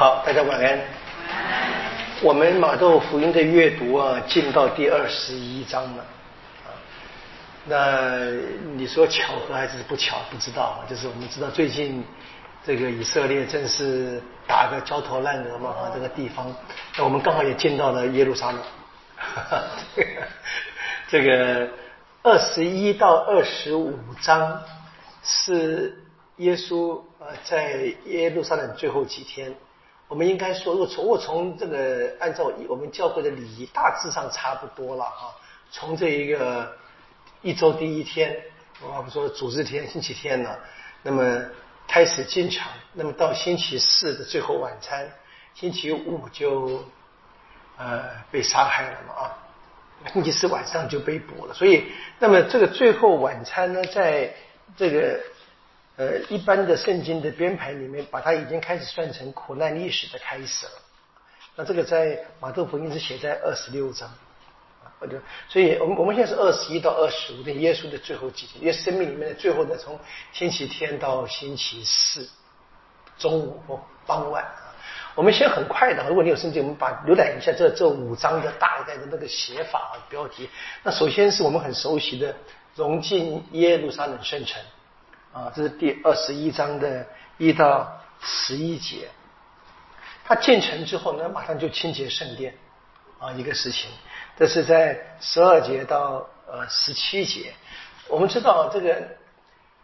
好，大家晚安。我们马窦福音的阅读啊，进到第二十一章了。啊，那你说巧合还是不巧？不知道。就是我们知道最近这个以色列正是打个焦头烂额嘛，啊，这个地方。那我们刚好也进到了耶路撒冷。哈 哈这个二十一到二十五章是耶稣呃在耶路撒冷最后几天。我们应该说，如果从我从这个按照我们教会的礼仪，大致上差不多了啊。从这一个一周第一天，我们说主日天星期天呢，那么开始进场，那么到星期四的最后晚餐，星期五就呃被杀害了嘛啊，星期四晚上就被捕了。所以，那么这个最后晚餐呢，在这个。呃，一般的圣经的编排里面，把它已经开始算成苦难历史的开始了。那这个在马窦福音是写在二十六章，啊，就所以我们我们现在是二十一到二十五，的耶稣的最后几天，耶稣生命里面的最后的从星期天到星期四中午或傍晚。我们先很快的，如果你有圣经，我们把浏览一下这这五章的大概的那个写法啊标题。那首先是我们很熟悉的融进耶路撒冷圣城。啊，这是第二十一章的一到十一节。他建成之后呢，马上就清洁圣殿，啊，一个事情。这是在十二节到呃十七节。我们知道这个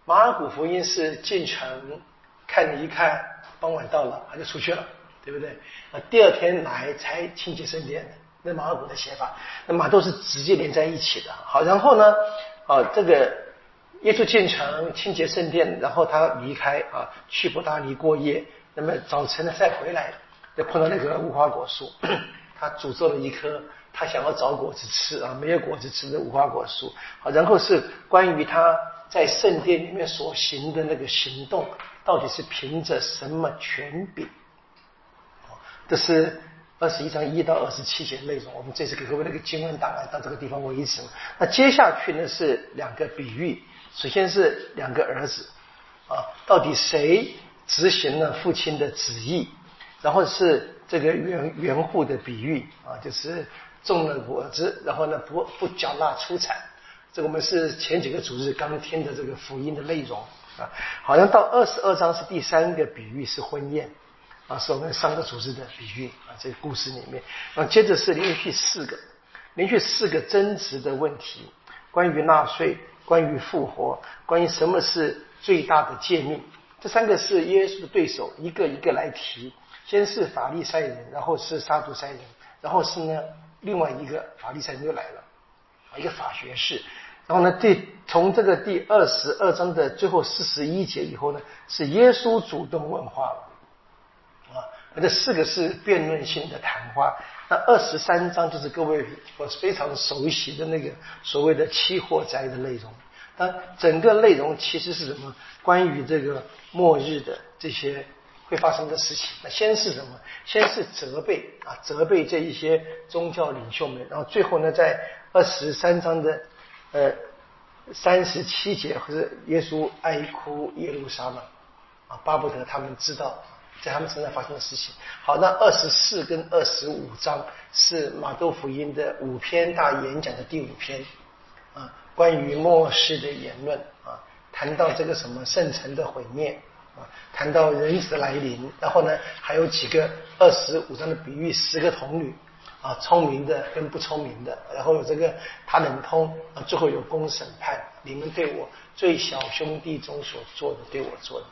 马尔古福音是进城看你一看，傍晚到了他就出去了，对不对？啊，第二天来才清洁圣殿，那马尔古的写法，那马都是直接连在一起的。好，然后呢，啊，这个。耶稣进城清洁圣殿，然后他离开啊，去伯大尼过夜。那么早晨呢再回来，就碰到那个无花果树，他诅咒了一棵他想要找果子吃啊，没有果子吃的无花果树。好，然后是关于他在圣殿里面所行的那个行动，到底是凭着什么权柄？这是二十一章一到二十七节内容。我们这次给各位那个经文档案到这个地方为止。那接下去呢是两个比喻。首先是两个儿子，啊，到底谁执行了父亲的旨意？然后是这个园园户的比喻，啊，就是种了果子，然后呢不不缴纳出产。这个我们是前几个主日刚听的这个福音的内容，啊，好像到二十二章是第三个比喻是婚宴，啊，是我们三个主日的比喻，啊，这个故事里面，啊，接着是连续四个，连续四个争执的问题，关于纳税。关于复活，关于什么是最大的诫命，这三个是耶稣的对手，一个一个来提。先是法利赛人，然后是撒杜塞人，然后是呢另外一个法利赛人又来了，一个法学士。然后呢，第从这个第二十二章的最后四十一节以后呢，是耶稣主动问话了。啊，这四个是辩论性的谈话。那二十三章就是各位我非常熟悉的那个所谓的期货灾的内容。那整个内容其实是什么？关于这个末日的这些会发生的事情。那先是什么？先是责备啊，责备这一些宗教领袖们。然后最后呢，在二十三章的呃三十七节，或者耶稣哀哭耶路撒冷啊，巴不得他们知道。在他们身上发生的事情。好，那二十四跟二十五章是马窦福音的五篇大演讲的第五篇啊，关于末世的言论啊，谈到这个什么圣城的毁灭啊，谈到人子的来临，然后呢，还有几个二十五章的比喻，十个童女啊，聪明的跟不聪明的，然后有这个他能通啊，最后有公审判，你们对我最小兄弟中所做的，对我做的。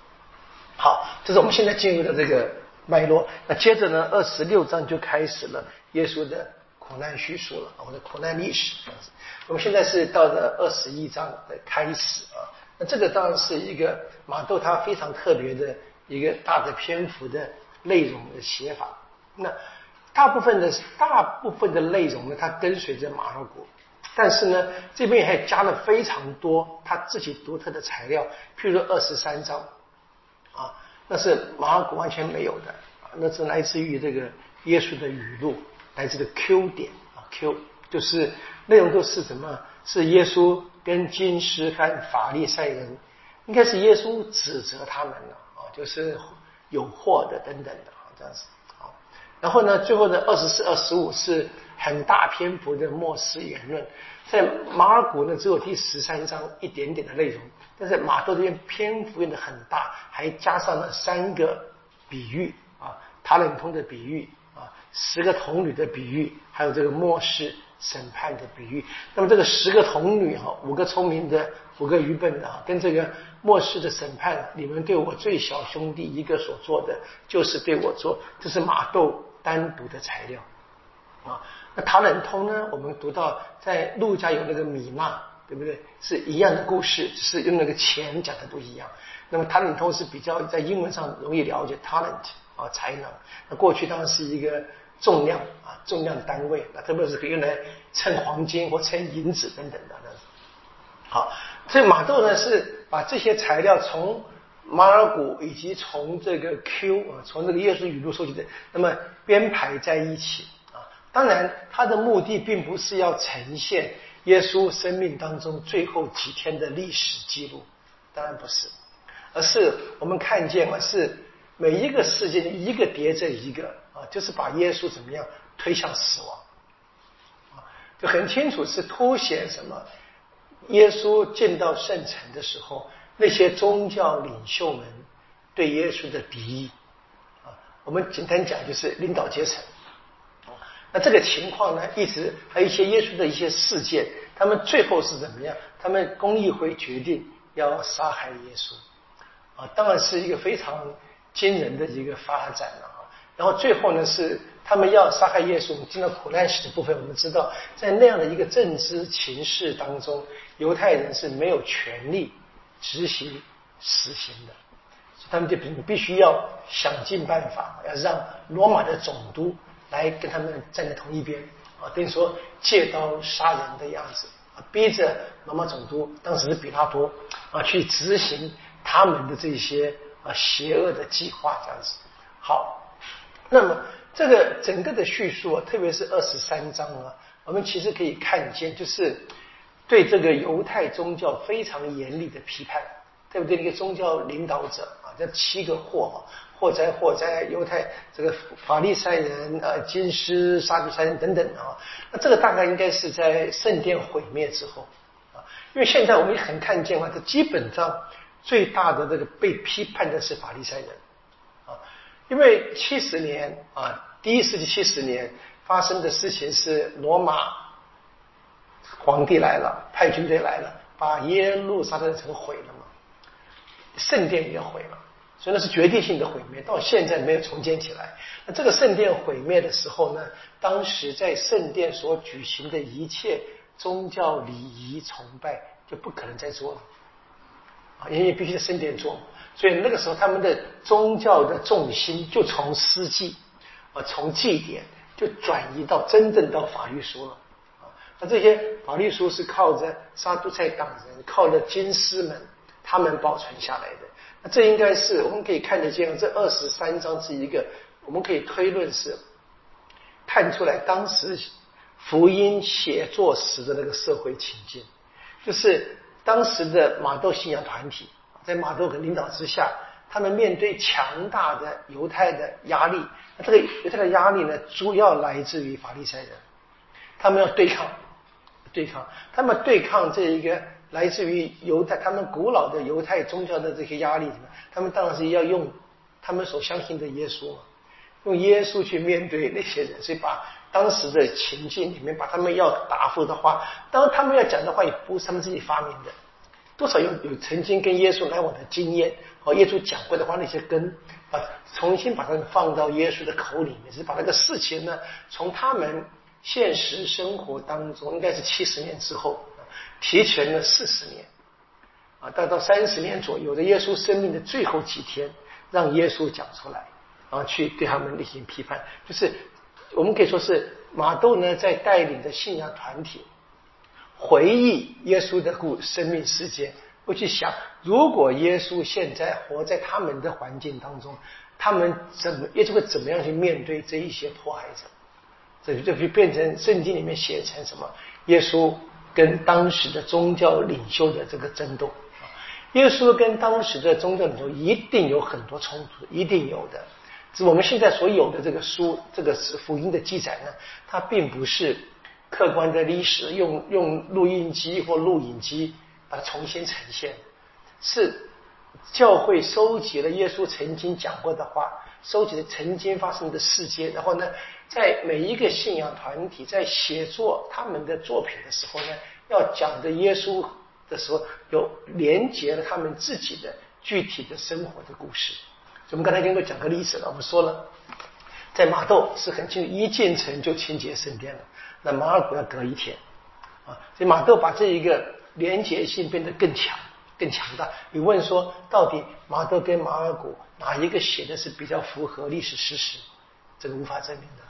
好，这是我们现在进入的这个脉络。那接着呢，二十六章就开始了耶稣的苦难叙述了，我的苦难历史。我们现在是到了二十一章的开始啊。那这个当然是一个马窦他非常特别的一个大的篇幅的内容的写法。那大部分的大部分的内容呢，它跟随着马尔谷，但是呢，这边还加了非常多他自己独特的材料，譬如说二十三章。啊，那是马尔谷完全没有的啊，那是来自于这个耶稣的语录，来自的 Q 点啊，Q 就是内容都是什么？是耶稣跟金师和法利赛人，应该是耶稣指责他们了啊，就是有祸的等等的啊。这样子。啊，然后呢，最后的二十四、二十五是很大篇幅的末世言论，在马尔谷呢只有第十三章一点点的内容，但是马窦这边篇幅用的很大，还加上了三个比喻啊，塔冷通的比喻啊，十个童女的比喻，还有这个末世。审判的比喻，那么这个十个童女哈，五个聪明的，五个愚笨的啊，跟这个末世的审判，你们对我最小兄弟一个所做的，就是对我做，这是马窦单独的材料啊。那塔冷通呢？我们读到在路家有那个米娜，对不对？是一样的故事，只是用那个钱讲的不一样。那么塔冷通是比较在英文上容易了解 talent 啊才能，那过去当然是一个。重量啊，重量单位，那特别是可以用来称黄金或称银子等等的。好，所以马豆呢是把这些材料从马尔谷以及从这个 Q 啊，从这个耶稣语录收集的，那么编排在一起啊。当然，他的目的并不是要呈现耶稣生命当中最后几天的历史记录，当然不是，而是我们看见啊，是每一个事件一个叠着一个。啊，就是把耶稣怎么样推向死亡，啊，就很清楚是凸显什么？耶稣见到圣城的时候，那些宗教领袖们对耶稣的敌意，啊，我们简单讲就是领导阶层，那这个情况呢，一直还有一些耶稣的一些事件，他们最后是怎么样？他们公议会决定要杀害耶稣，啊，当然是一个非常惊人的一个发展了。然后最后呢，是他们要杀害耶稣。我们进到苦难史的部分，我们知道，在那样的一个政治情势当中，犹太人是没有权利执行死刑的，他们就必必须要想尽办法，要让罗马的总督来跟他们站在同一边啊，等于说借刀杀人的样子啊，逼着罗马总督当时是比拉多啊去执行他们的这些啊邪恶的计划，这样子好。那么，这个整个的叙述啊，特别是二十三章啊，我们其实可以看见，就是对这个犹太宗教非常严厉的批判，对不对？一个宗教领导者啊，这七个祸啊，火灾火灾，犹太这个法利赛人啊，金师、撒比赛人等等啊，那这个大概应该是在圣殿毁灭之后啊，因为现在我们很看见啊，这基本上最大的这个被批判的是法利赛人啊。因为七十年啊，第一世纪七十年发生的事情是罗马皇帝来了，派军队来了，把耶路撒冷城毁了嘛，圣殿也毁了，所以那是决定性的毁灭，到现在没有重建起来。那这个圣殿毁灭的时候呢，当时在圣殿所举行的一切宗教礼仪崇拜就不可能再做了，啊，因为必须在圣殿做。所以那个时候，他们的宗教的重心就从司祭啊，从祭典就转移到真正到法律书了啊。那这些法律书是靠着沙都塞党人、靠着军师们他们保存下来的。这应该是我们可以看得见，这二十三章是一个我们可以推论是看出来当时福音写作时的那个社会情境，就是当时的马窦信仰团体。在马窦的领导之下，他们面对强大的犹太的压力。那这个犹太的压力呢，主要来自于法利赛人，他们要对抗，对抗，他们对抗这一个来自于犹太，他们古老的犹太宗教的这些压力。他们当然是要用他们所相信的耶稣嘛，用耶稣去面对那些人，所以把当时的情境里面，把他们要答复的话，当然他们要讲的话，也不是他们自己发明的。多少有有曾经跟耶稣来往的经验，和耶稣讲过的话那些根啊，重新把它放到耶稣的口里面，是把那个事情呢，从他们现实生活当中，应该是七十年之后，提前了四十年，啊，到到三十年左右的耶稣生命的最后几天，让耶稣讲出来，然后去对他们进行批判，就是我们可以说是马窦呢在带领着信仰团体。回忆耶稣的故生命事件，不去想如果耶稣现在活在他们的环境当中，他们怎么耶稣会怎么样去面对这一些迫害者？这就就变成圣经里面写成什么？耶稣跟当时的宗教领袖的这个争斗耶稣跟当时的宗教领袖一定有很多冲突，一定有的。我们现在所有的这个书，这个福音的记载呢，它并不是客观的历史，用用录音机或录影机把它重新呈现，是教会收集了耶稣曾经讲过的话，收集了曾经发生的事件，然后呢，在每一个信仰团体在写作他们的作品的时候呢，要讲的耶稣的时候，有连接了他们自己的具体的生活的故事。我们刚才跟过讲个例子了，我们说了，在马窦是很清楚，一进城就清洁圣殿了。那马尔谷要隔一天啊，所以马窦把这一个连结性变得更强、更强大。你问说，到底马窦跟马尔谷哪一个写的是比较符合历史事实？这个无法证明的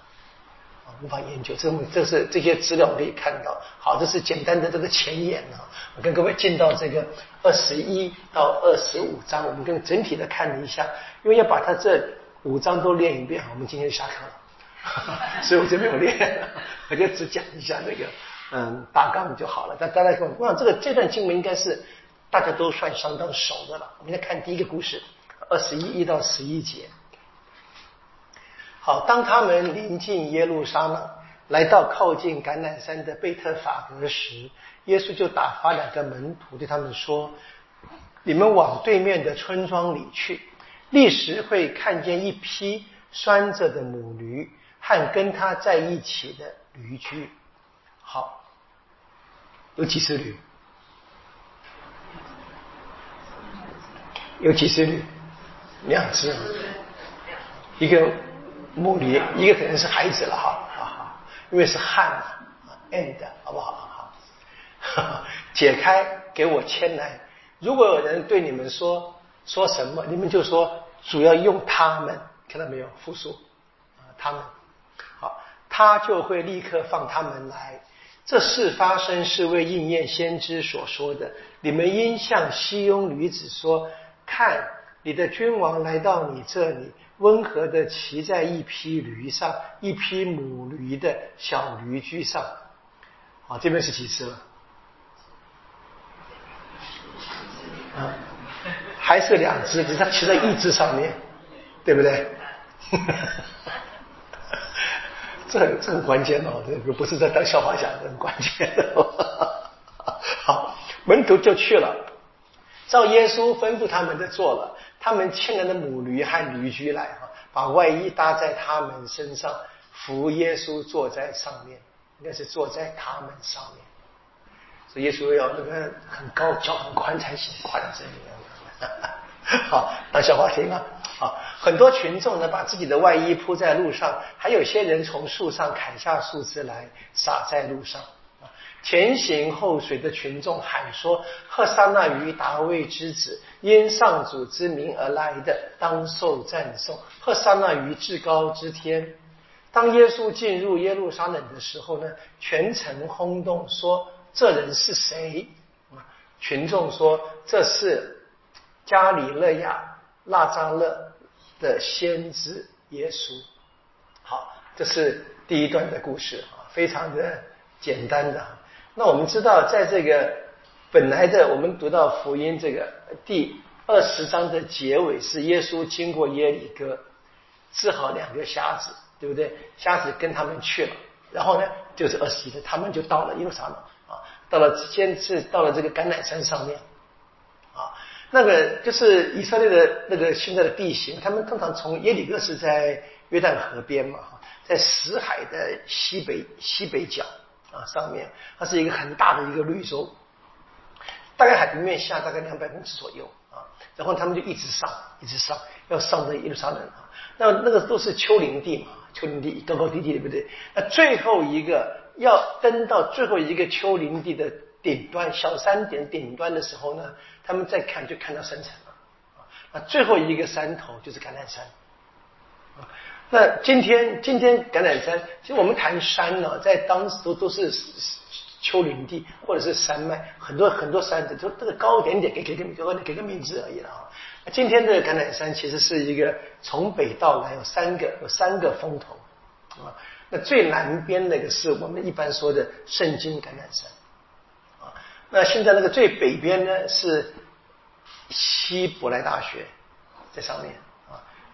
啊，无法研究。这这是这些资料可以看到。好，这是简单的这个前言啊。我跟各位进到这个二十一到二十五章，我们跟整体的看了一下。因为要把它这五章都练一遍，我们今天就下课了，所以我就没有练，我就只讲一下那个嗯大纲就好了。但大家说，我想这个这段经文应该是大家都算相当熟的了。我们来看第一个故事，二十一一到十一节。好，当他们临近耶路撒冷，来到靠近橄榄山的贝特法格时，耶稣就打发两个门徒对他们说：“你们往对面的村庄里去。”立时会看见一匹拴着的母驴和跟它在一起的驴驹。好，有几只驴？有几只驴？两只。一个母驴，一个可能是孩子了哈，好好，因为是汉啊，end 好不好？哈，解开给我牵来。如果有人对你们说说什么，你们就说。主要用他们，看到没有？复数啊，他们好，他就会立刻放他们来。这事发生是为应验先知所说的。你们应向西庸女子说：看，你的君王来到你这里，温和的骑在一匹驴上，一匹母驴的小驴驹上。啊，这边是几只了？啊。还是两只，只是骑在一只上面，对不对？这很这很关键哦，这个不是在当笑话讲，很关键。好，门徒就去了，照耶稣吩咐他们的做了。他们牵来的母驴和驴驹来哈，把外衣搭在他们身上，扶耶稣坐在上面，应该是坐在他们上面。所以耶稣要那个很高脚很宽才行，宽这样。好，当笑话听啊！好，很多群众呢，把自己的外衣铺在路上，还有些人从树上砍下树枝来撒在路上。前行后随的群众喊说：“赫萨那于达卫之子，因上主之名而来的，当受赞颂。赫萨那于至高之天。”当耶稣进入耶路撒冷的时候呢，全城轰动，说：“这人是谁？”啊群众说：“这是。”加里勒亚纳扎勒的先知耶稣，好，这是第一段的故事啊，非常的简单的。那我们知道，在这个本来的我们读到福音这个第二十章的结尾，是耶稣经过耶里哥治好两个瞎子，对不对？瞎子跟他们去了，然后呢，就是二十一的，他们就到了耶路撒冷啊，到了先是到了这个橄榄山上面啊。那个就是以色列的那个现在的地形，他们通常从耶里哥是在约旦河边嘛，在死海的西北西北角啊上面，它是一个很大的一个绿洲，大概海平面下大概两百公尺左右啊，然后他们就一直上，一直上，要上到耶路撒冷啊，那那个都是丘陵地嘛，丘陵地高高低低，对不对？那最后一个要登到最后一个丘陵地的顶端，小山顶顶端的时候呢？他们再看就看到山城了，啊，那最后一个山头就是橄榄山，啊，那今天今天橄榄山，其实我们谈山呢，在当时都都是丘陵地或者是山脉，很多很多山的，就这个高一点点，给给个给个给个名字而已了啊。今天的橄榄山其实是一个从北到南有三个有三个峰头，啊，那最南边那个是我们一般说的圣经橄榄山啊。那现在那个最北边呢是希伯来大学在上面，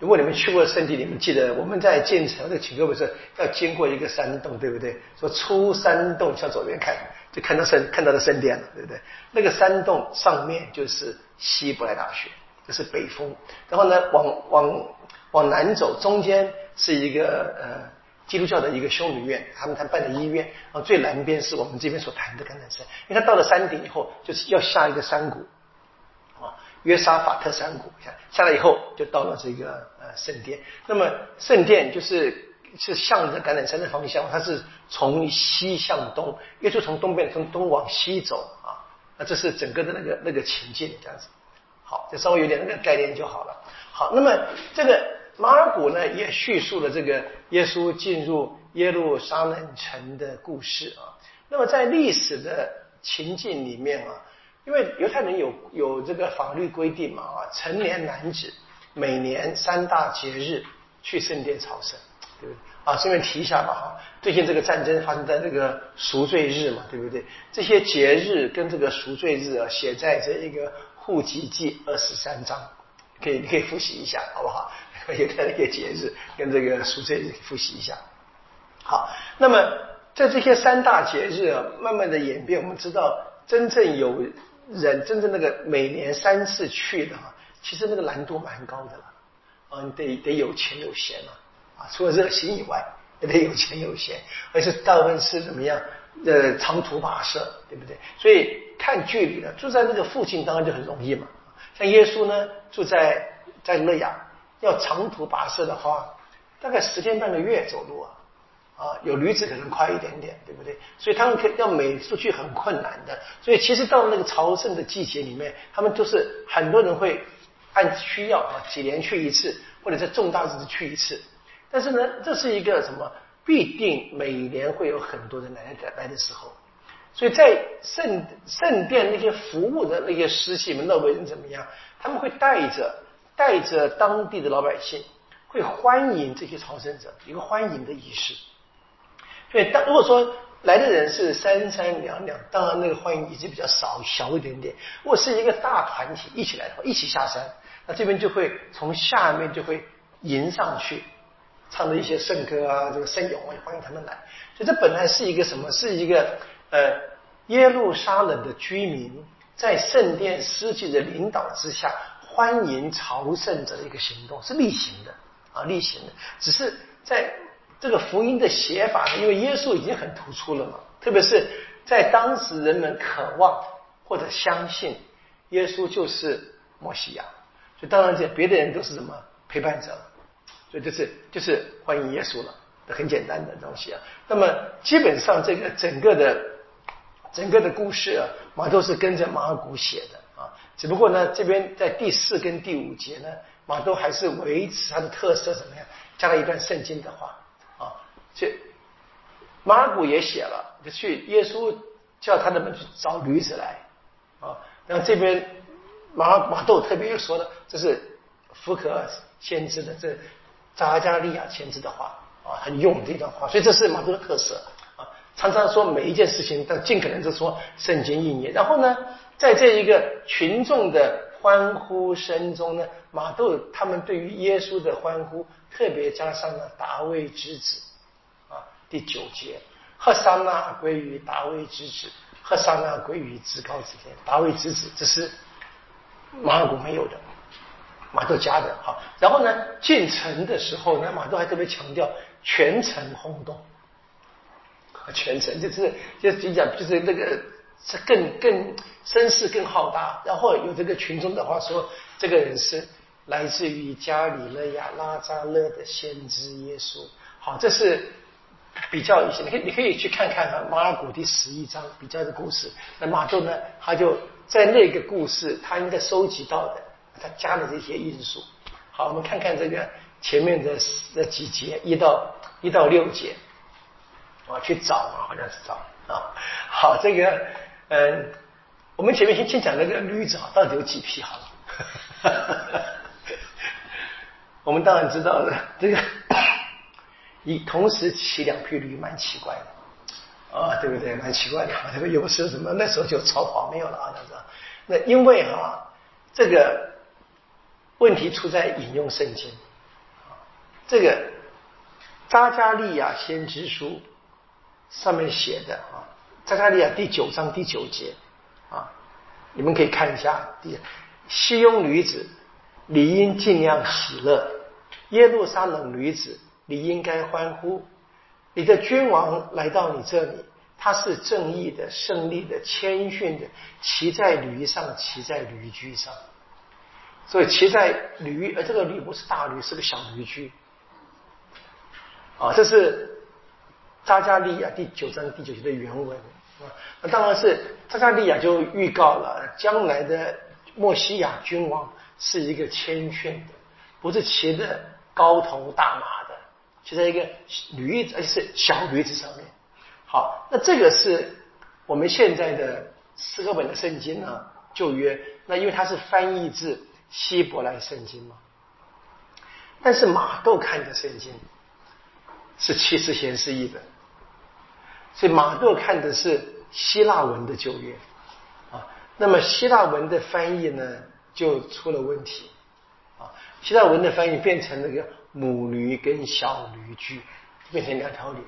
如果你们去过圣地，你们记得我们在建城的请客不是要经过一个山洞，对不对？说出山洞向左边看，就看到圣看到的圣殿了，对不对？那个山洞上面就是希伯来大学，这是北峰。然后呢，往往往南走，中间是一个呃基督教的一个修女院，他们他办的医院。然后最南边是我们这边所谈的橄榄山。因为它到了山顶以后，就是要下一个山谷。约沙法特山谷，下下来以后就到了这个呃圣殿。那么圣殿就是是向着橄榄山的方向，它是从西向东，耶稣从东边从东往西走啊。那这是整个的那个那个情境这样子。好，就稍微有点那个概念就好了。好，那么这个马尔谷呢也叙述了这个耶稣进入耶路撒冷城的故事啊。那么在历史的情境里面啊。因为犹太人有有这个法律规定嘛啊，成年男子每年三大节日去圣殿朝圣，对不对？啊，顺便提一下吧哈。最近这个战争发生在这个赎罪日嘛，对不对？这些节日跟这个赎罪日啊，写在这一个户籍记二十三章，可以你可以复习一下，好不好？犹太的一个节日跟这个赎罪日复习一下。好，那么在这些三大节日啊，慢慢的演变，我们知道真正有。人真正那个每年三次去的啊，其实那个难度蛮高的了，啊，你得得有钱有闲嘛，啊，除了热心以外，也得有钱有闲，而且大部分是怎么样，呃，长途跋涉，对不对？所以看距离的，住在那个附近当然就很容易嘛。像耶稣呢，住在在勒亚，要长途跋涉的话，大概十天半个月走路啊。啊，有驴子可能快一点点，对不对？所以他们可要每次去很困难的。所以其实到那个朝圣的季节里面，他们都是很多人会按需要啊，几年去一次，或者在重大日子去一次。但是呢，这是一个什么？必定每年会有很多人来来来的时候。所以在圣圣殿那些服务的那些师戏们、那为人怎么样？他们会带着带着当地的老百姓，会欢迎这些朝圣者，一个欢迎的仪式。所以，当如果说来的人是三三两两，当然那个欢迎仪式比较少，小一点点。如果是一个大团体一起来的话，一起下山，那这边就会从下面就会迎上去，唱的一些圣歌啊，这个圣咏啊，欢迎他们来。所以这本来是一个什么？是一个呃耶路撒冷的居民在圣殿司祭的领导之下欢迎朝圣者的一个行动，是例行的啊，例行的，只是在。这个福音的写法呢，因为耶稣已经很突出了嘛，特别是在当时人们渴望或者相信耶稣就是摩西亚，所以当然这别的人都是什么？陪伴者，所以就是就是欢迎耶稣了，很简单的东西啊。那么基本上这个整个的整个的故事啊，马都是跟着马尔谷写的。啊，只不过呢这边在第四跟第五节呢，马都还是维持它的特色怎么样，加了一段圣经的话。这马古也写了，就去耶稣叫他们去找驴子来啊。然后这边马马窦特别又说了，这是福可尔先知的，这扎加利亚先知的话啊，很用这段话，所以这是马窦的特色啊。常常说每一件事情都尽可能是说圣经应验。然后呢，在这一个群众的欢呼声中呢，马窦他们对于耶稣的欢呼特别加上了大卫之子。第九节，赫沙那归于大卫之子，赫沙那归于至高之天。大卫之子，这是马尔谷没有的，马窦加的。好，然后呢，进城的时候呢，马窦还特别强调全城轰动，全城就是就是讲就是那个是更更声势更浩大。然后有这个群众的话说，这个人是来自于加里勒亚拉扎勒的先知耶稣。好，这是。比较一些，你可以你可以去看看啊，《马尔谷》第十一章比较的故事。那马窦呢，他就在那个故事，他应该收集到的，他加了这些因素。好，我们看看这个前面的那几节，一到一到六节，我去找啊，好像是找啊。好，这个嗯，我们前面先先讲那个驴子啊，到底有几匹好了。我们当然知道了这个。一同时骑两匹驴，蛮奇怪的啊，对不对？蛮奇怪的。这个有时什么那时候就超跑没有了啊，那个。那因为哈，这个问题出在引用圣经这个扎加利亚先知书上面写的啊，扎加利亚第九章第九节啊，你们可以看一下。第西庸女子理应尽量喜乐，耶路撒冷女子你应该欢呼，你的君王来到你这里。他是正义的、胜利的、谦逊的，骑在驴上，骑在驴驹上。所以骑在驴，而这个驴不是大驴，是个小驴驹。啊，这是扎加利亚第九章第九节的原文啊。那当然是扎加利亚就预告了将来的墨西亚君王是一个谦逊的，不是骑着高头大马就，在一个驴子，而且是小驴子上面。好，那这个是我们现在的斯科本的圣经呢，旧约。那因为它是翻译自希伯来圣经嘛，但是马窦看的圣经是七十贤士译本，所以马窦看的是希腊文的旧约啊。那么希腊文的翻译呢，就出了问题啊。希腊文的翻译变成那个母驴跟小驴驹，变成两条驴。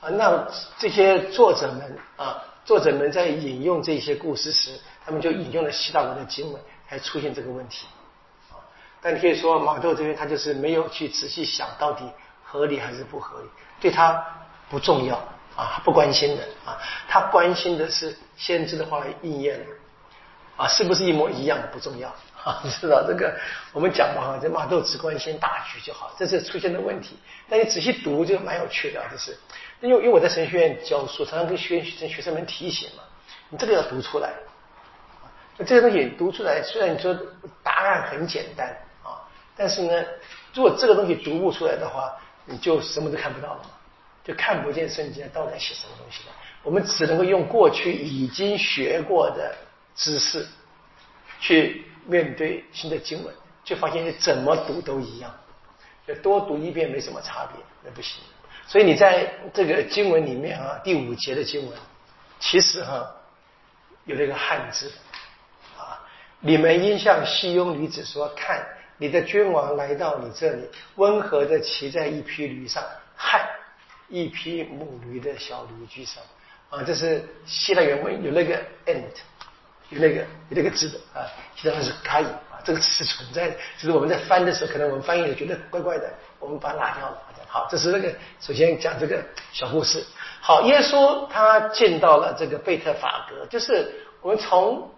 啊，那这些作者们啊，作者们在引用这些故事时，他们就引用了希腊文的经文，才出现这个问题。啊，但可以说马窦这边他就是没有去仔细想到底合理还是不合理，对他不重要啊，不关心的啊，他关心的是先知的话应验了啊，是不是一模一样不重要。啊，你知道这个，我们讲嘛哈，这马窦只关心大局就好，这是出现的问题。但你仔细读就蛮有趣的，这是，因为因为我在神学院教书，常常跟学生学生们提醒嘛，你这个要读出来。那这个东西读出来，虽然你说答案很简单啊，但是呢，如果这个东西读不出来的话，你就什么都看不到了嘛，就看不见圣经到底写什么东西了。我们只能够用过去已经学过的知识去。面对新的经文，就发现你怎么读都一样，就多读一遍没什么差别，那不行。所以你在这个经文里面啊，第五节的经文，其实哈有那个汉字啊，你们应向西庸女子说：看，你的君王来到你这里，温和的骑在一匹驴上，汉一匹母驴的小驴驹上啊，这是希腊原文有那个 end。有那个有那个字的啊，其他是可以啊，这个词是存在的，只是我们在翻的时候，可能我们翻译的觉得怪怪的，我们把它拿掉了。好，这是那个首先讲这个小故事。好，耶稣他见到了这个贝特法格，就是我们从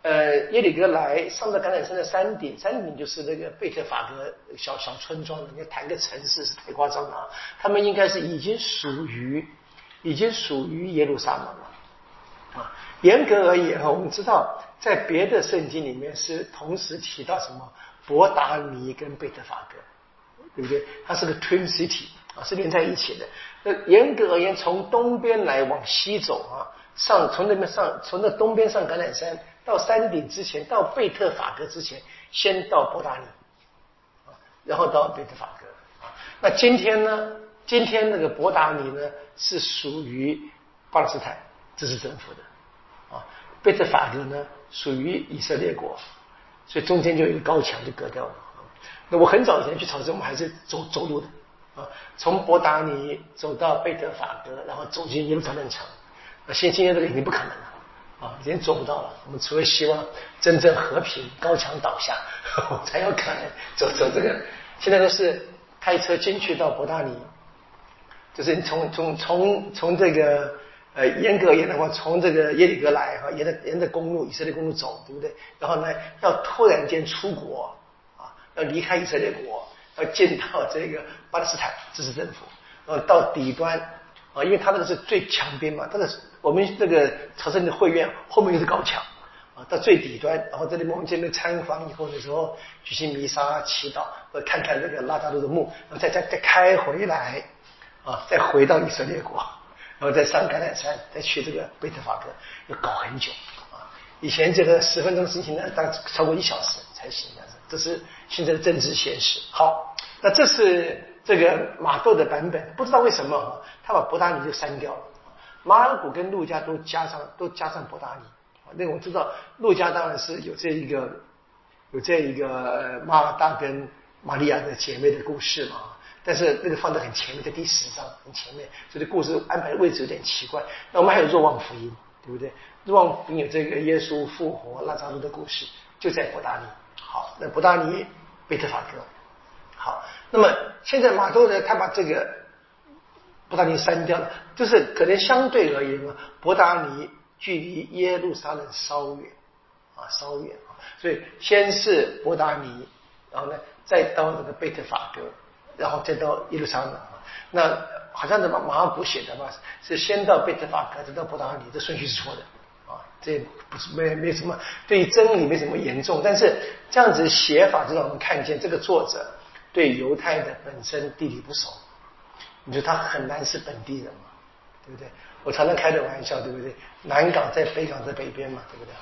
呃耶里哥来上到橄榄山的山顶，山顶就是那个贝特法格小小村庄你要谈个城市是太夸张了啊！他们应该是已经属于已经属于耶路撒冷了啊。严格而言哈，我们知道在别的圣经里面是同时提到什么伯达尼跟贝特法格，对不对？它是个 twin city 啊，是连在一起的。那严格而言，从东边来往西走啊，上从那边上从那东边上橄榄山到山顶之前，到贝特法格之前，先到伯达尼啊，然后到贝特法格。那今天呢？今天那个伯达尼呢是属于巴勒斯坦支持政府的。贝特法格呢属于以色列国，所以中间就有一个高墙就隔掉了。那我很早以前去朝圣，我们还是走走路的啊，从伯达尼走到贝特法格，然后走进耶路撒冷城。那现今天这个已经不可能了啊，已经做不到了。我们除了希望真正和平，高墙倒下，才有可能走走这个。现在都是开车进去到伯达尼，就是从从从从这个。呃，严格而言的话，从这个耶里哥来哈，沿着沿着公路，以色列公路走，对不对？然后呢，要突然间出国啊，要离开以色列国，要进到这个巴勒斯坦支持政府，然后到底端啊，因为他那个是最强边嘛，这个我们这个朝圣的会院后面就是高墙啊，到最底端，然后这里我们这边参访以后的时候，举行弥撒祈祷，或看看这个拉扎路的墓，然后再再再开回来啊，再回到以色列国。然后再上橄榄山，再去这个贝特法格，要搞很久啊！以前这个十分钟事情呢，大概超过一小时才行。这是现在的政治现实。好，那这是这个马窦的版本，不知道为什么他把伯达尼就删掉了。马尔谷跟路加都加上，都加上伯达尼。那我知道，路加当然是有这一个，有这一个马尔大跟玛利亚的姐妹的故事嘛。但是那个放在很前面，在第十章很前面，所以故事安排的位置有点奇怪。那我们还有若望福音，对不对？若望福音有这个耶稣复活拉扎路的故事，就在伯大尼。好，那伯大尼贝特法哥。好，那么现在马窦呢，他把这个伯大尼删掉了，就是可能相对而言啊，伯大尼距离耶路撒冷稍远啊，稍远啊，所以先是伯大尼，然后呢，再到那个贝特法哥。然后再到耶路撒冷，那好像怎么马尔谷写的吧？是先到贝特法格，再到伯达尼，这顺序是错的啊！这不是没没什么对真理没什么严重，但是这样子写法就让我们看见这个作者对犹太的本身地理不熟，你说他很难是本地人嘛？对不对？我常常开的玩笑，对不对？南港在北港在北边嘛，对不对？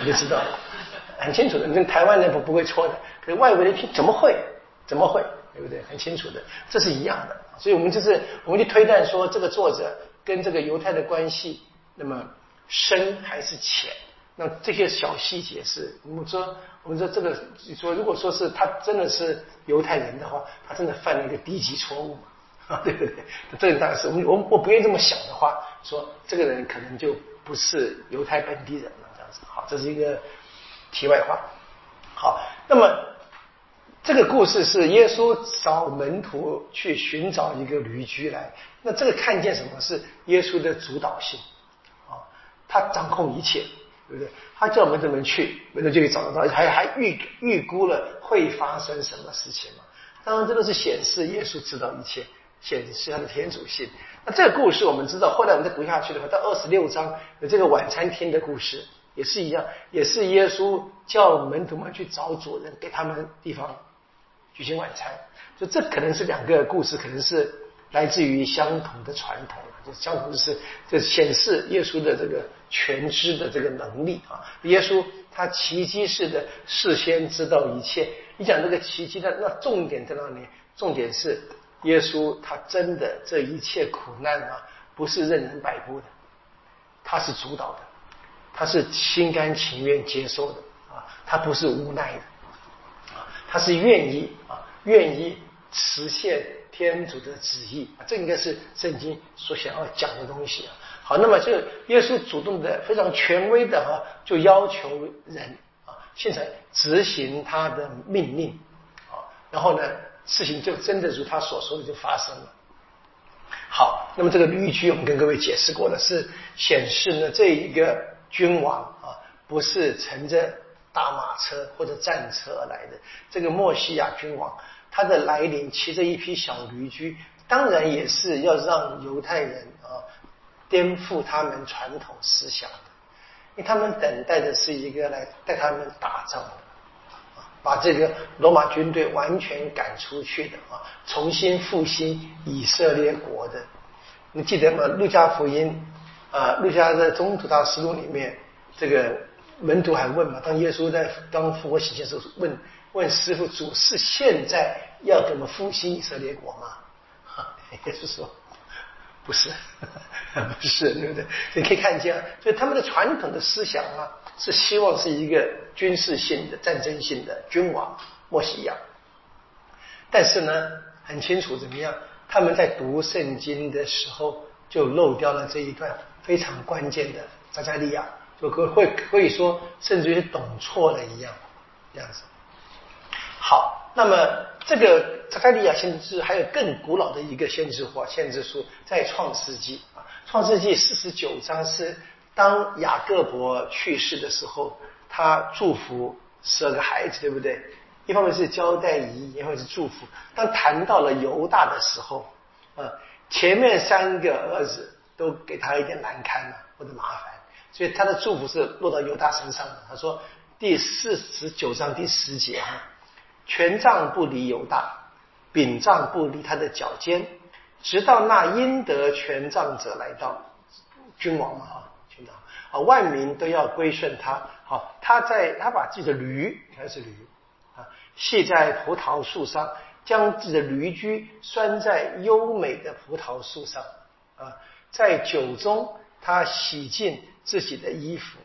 你就知道了很清楚的，你台湾人不不会错的，可是外国人听怎么会？怎么会？对不对？很清楚的，这是一样的。所以我们就是我们就推断说，这个作者跟这个犹太的关系，那么深还是浅？那这些小细节是，我们说，我们说这个，说如果说是他真的是犹太人的话，他真的犯了一个低级错误嘛？对不对？这当然是我我我不愿意这么想的话，说这个人可能就不是犹太本地人了，这样子。好，这是一个题外话。好，那么。这个故事是耶稣找门徒去寻找一个旅居来，那这个看见什么是耶稣的主导性啊？他掌控一切，对不对？他叫门徒们去，门徒就可以找得到，还还预预估了会发生什么事情嘛？当然，这都是显示耶稣知道一切，显示他的天主性。那这个故事我们知道，后来我们再读下去的话，到二十六章有这个晚餐厅的故事，也是一样，也是耶稣叫门徒们去找主人，给他们地方。举行晚餐，就这可能是两个故事，可能是来自于相同的传统，就相同的是，这显示耶稣的这个全知的这个能力啊。耶稣他奇迹式的事先知道一切。你讲这个奇迹的，那重点在哪里？重点是耶稣他真的这一切苦难啊，不是任人摆布的，他是主导的，他是心甘情愿接受的啊，他不是无奈的。他是愿意啊，愿意实现天主的旨意，这应该是圣经所想要讲的东西啊。好，那么就耶稣主动的、非常权威的哈，就要求人啊，现在执行他的命令啊，然后呢，事情就真的如他所说的就发生了。好，那么这个驴驹我们跟各位解释过了，是显示呢这一个君王啊，不是乘着。大马车或者战车而来的这个墨西亚君王，他的来临骑着一匹小驴驹，当然也是要让犹太人啊颠覆他们传统思想的，因为他们等待的是一个来带他们打仗的，把这个罗马军队完全赶出去的啊，重新复兴以色列国的。你记得吗？路加福音啊，路加在中途大师路里面这个。门徒还问嘛？当耶稣在当复活显现时候，问问师傅主是现在要怎么复兴以色列国吗？耶稣说不是，不是，对不对？你可以看见，所以他们的传统的思想啊，是希望是一个军事性的、战争性的君王莫西亚。但是呢，很清楚怎么样？他们在读圣经的时候就漏掉了这一段非常关键的扎加利亚。就可会可以说，甚至于懂错了一样，这样子。好，那么这个扎加利亚先知还有更古老的一个先知话，先知书在创世纪啊，创世纪四十九章是当雅各伯去世的时候，他祝福十二个孩子，对不对？一方面是交代遗，一方面是祝福。当谈到了犹大的时候，啊，前面三个儿子都给他一点难堪了或者麻烦。所以他的祝福是落到犹大身上的。他说第四十九章第十节哈，权杖不离犹大，柄杖不离他的脚尖，直到那应得权杖者来到，君王嘛哈，君王啊，万民都要归顺他。好，他在他把自己的驴，还是驴啊，系在葡萄树上，将自己的驴驹拴在优美的葡萄树上啊，在酒中他洗净。自己的衣服，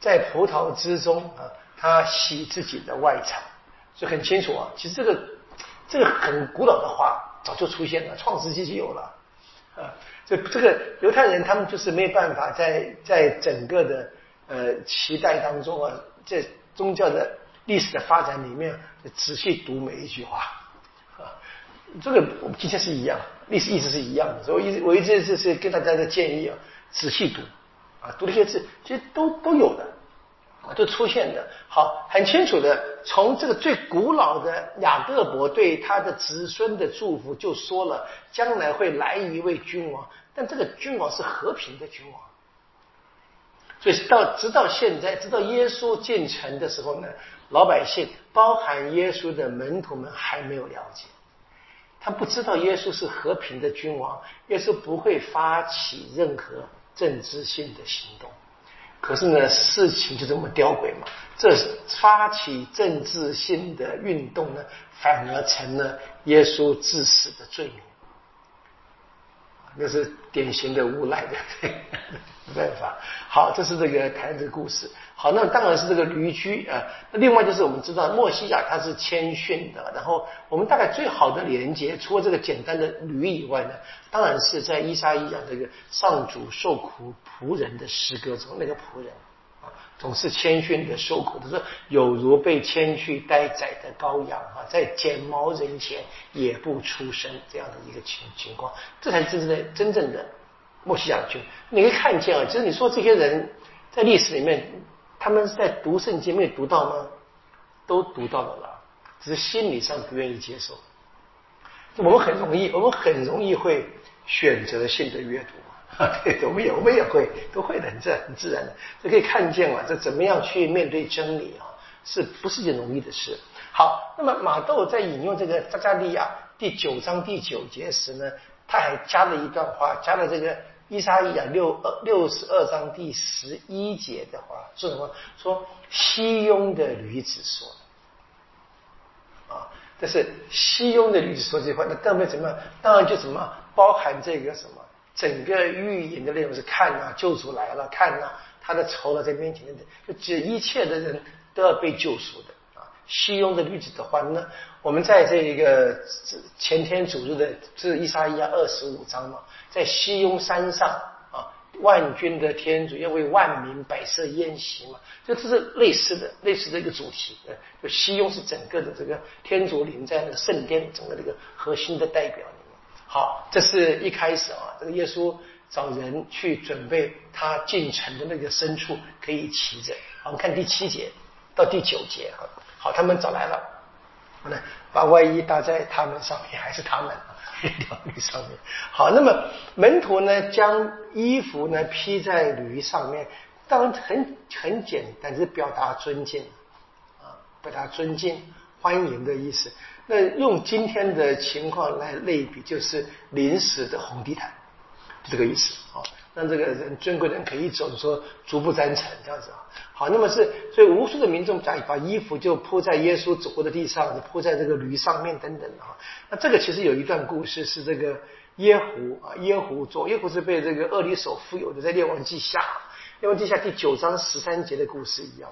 在葡萄之中啊，他洗自己的外场，所以很清楚啊。其实这个这个很古老的话早就出现了，创世纪就有了啊。这这个犹太人他们就是没有办法在在整个的呃期待当中啊，在宗教的历史的发展里面仔细读每一句话。这个我们今天是一样，历史一直是一样的，所以我一直我一直就是跟大家的建议啊，仔细读啊，读这些字其实都都有的。啊都出现的好，很清楚的，从这个最古老的雅各伯对他的子孙的祝福就说了，将来会来一位君王，但这个君王是和平的君王。所以到直到现在，直到耶稣进城的时候呢，老百姓，包含耶稣的门徒们还没有了解，他不知道耶稣是和平的君王，耶稣不会发起任何政治性的行动。可是呢，事情就这么吊诡嘛。这发起政治性的运动呢，反而成了耶稣致死的罪名。那是典型的无赖的，没办法。好，这是这个谈这个故事。好，那当然是这个驴驹啊。那另外就是我们知道，墨西亚他是谦逊的。然后我们大概最好的连接，除了这个简单的驴以外呢，当然是在伊莎伊亚这个上主受苦仆人的诗歌中，那个仆人。总是谦逊的受苦，他说有如被牵去待宰的羔羊啊，在剪毛人前也不出声，这样的一个情情况，这才真正的真正的墨西亚军。你可以看见啊，其实你说这些人在历史里面，他们是在读圣经没有读到吗？都读到了啦，只是心理上不愿意接受。我们很容易，我们很容易会选择性的阅读。啊，对，我们也我们也会都会的，很自然很自然的，这可以看见嘛，这怎么样去面对真理啊，是不是件容易的事？好，那么马窦在引用这个扎加利亚第九章第九节时呢，他还加了一段话，加了这个伊莎伊亚六二六十二章第十一节的话，说什么？说西庸的女子说，啊，这是西庸的女子说这句话，那当然怎么？当然就什么包含这个什么？整个预言的内容是看呐，救主来了，看呐，他的仇了在面前等等，就这一切的人都要被救赎的啊。西庸的女子的话，那我们在这一个前天主日的这伊莎伊亚二十五章嘛，在西庸山上啊，万军的天主要为万民摆设宴席嘛，就这是类似的类似的一个主题。就西庸是整个的这个天主临在那个圣殿整个这个核心的代表。好，这是一开始啊，这个耶稣找人去准备他进城的那个牲畜可以骑着。我们看第七节到第九节啊，好，他们找来了，呢，把外衣搭在他们上面，还是他们啊，驴上面。好，那么门徒呢，将衣服呢披在驴上面，当然很很简单，是表达尊敬啊，表达尊敬、欢迎的意思。那用今天的情况来类比，就是临时的红地毯，就这个意思啊。让这个人尊贵人可以走，说足不沾尘这样子啊。好，那么是所以无数的民众把把衣服就铺在耶稣走过的地上，铺在这个驴上面等等啊。那这个其实有一段故事，是这个耶胡啊，耶胡做耶胡是被这个恶里手富有的，在列王记下列王记下第九章十三节的故事一样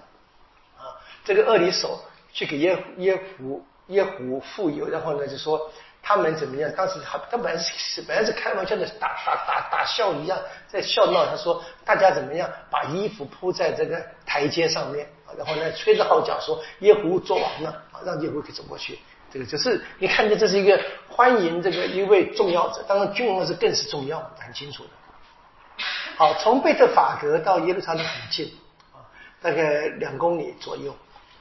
啊。这个恶里手去给耶耶胡。耶胡富有，然后呢就说他们怎么样？当时他他本来是本来是开玩笑的，打打打打笑一样在笑闹。他说大家怎么样把衣服铺在这个台阶上面？然后呢吹着号角说耶胡做完了，让耶胡可以走过去。这个就是你看见这是一个欢迎这个一位重要者，当然君王是更是重要，很清楚的。好，从贝特法格到耶路撒冷很近啊，大概两公里左右。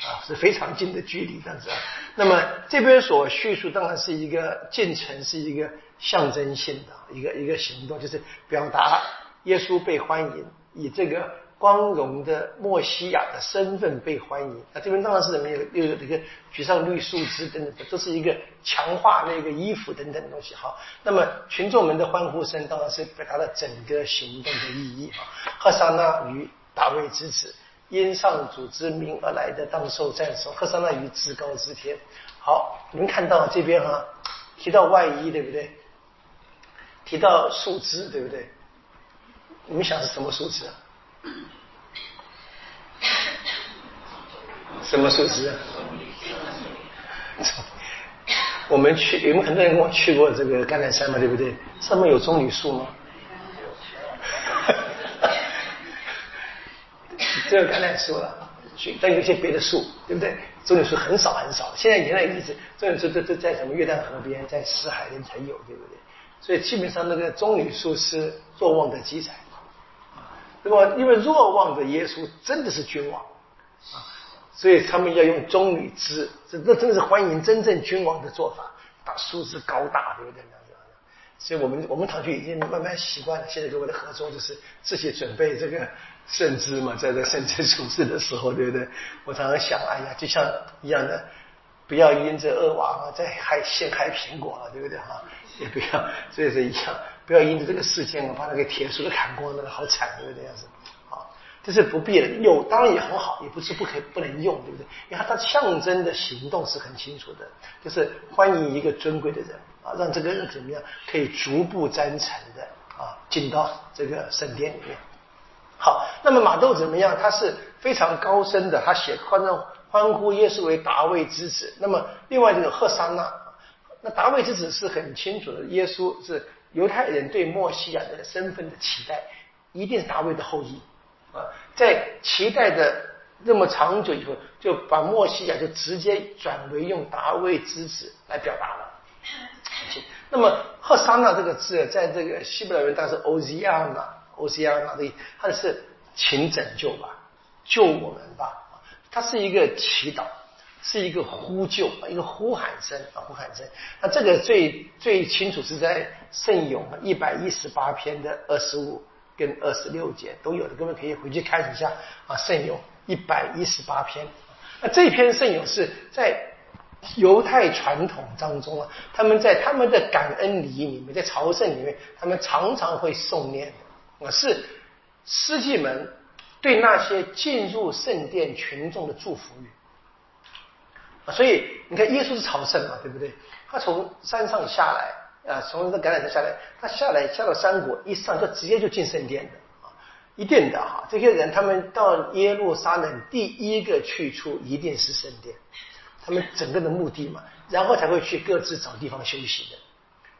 啊，是非常近的距离，这样子啊。那么这边所叙述当然是一个进程，是一个象征性的一个一个行动，就是表达耶稣被欢迎，以这个光荣的墨西亚的身份被欢迎。那这边当然是什么？有有这个举上绿树枝等等，这是一个强化那个衣服等等东西。好，那么群众们的欢呼声当然是表达了整个行动的意义啊。赫沙那与大卫之子。因上主之名而来的，当受赞颂。赫桑那于至高之天。好，你们看到这边哈，提到外衣，对不对？提到树枝，对不对？你们想是什么树枝啊？什么树枝啊？我们去，有没有很多人跟我去过这个甘南山嘛？对不对？上面有棕榈树吗？只有橄榄树了，但有些别的树，对不对？棕榈树很少很少。现在原来一直棕榈树都都在什么约旦河边，在死海边才有，对不对？所以基本上那个棕榈树是若望的基材。那么因为若望的耶稣真的是君王啊，所以他们要用棕榈枝，这这真的是欢迎真正君王的做法，把树枝高大，对不对？所以我们我们堂区已经慢慢习惯了。现在跟我的合作就是自己准备这个圣枝嘛，在这圣枝处事的时候，对不对？我常常想，哎呀，就像一样的，不要因着恶王啊，在害陷害苹果了，对不对哈？也不要，所以是一样，不要因着这个事件啊，把那个铁树都砍光了，好惨，对不对？样子，好，这是不必的。有当然也很好，也不是不可以不能用，对不对？因为它象征的行动是很清楚的，就是欢迎一个尊贵的人。啊，让这个人怎么样可以逐步沾成的啊，进到这个圣殿里面。好，那么马窦怎么样？他是非常高深的，他写欢欢呼耶稣为大卫之子。那么另外这个赫桑纳，那大卫之子是很清楚的，耶稣是犹太人对墨西亚的身份的期待，一定是大卫的后裔啊，在期待的那么长久以后，就把墨西亚就直接转为用大卫之子来表达了。那么“赫桑纳”这个字，在这个希伯来文当 “Oziana”，“Oziana” 的，是请拯救吧，救我们吧，它是一个祈祷，是一个呼救，一个呼喊声，呼喊声。那这个最最清楚是在圣咏一百一十八篇的二十五跟二十六节都有的，各位可以回去看一下啊，圣咏一百一十八篇。那这篇圣咏是在。犹太传统当中啊，他们在他们的感恩礼里面，在朝圣里面，他们常常会诵念的，我是司祭们对那些进入圣殿群众的祝福语。所以你看，耶稣是朝圣嘛，对不对？他从山上下来啊，从这橄榄山下来，他下来下到山谷，一上就直接就进圣殿的啊，一定的哈。这些人他们到耶路撒冷第一个去处一定是圣殿。他们整个的目的嘛，然后才会去各自找地方休息的。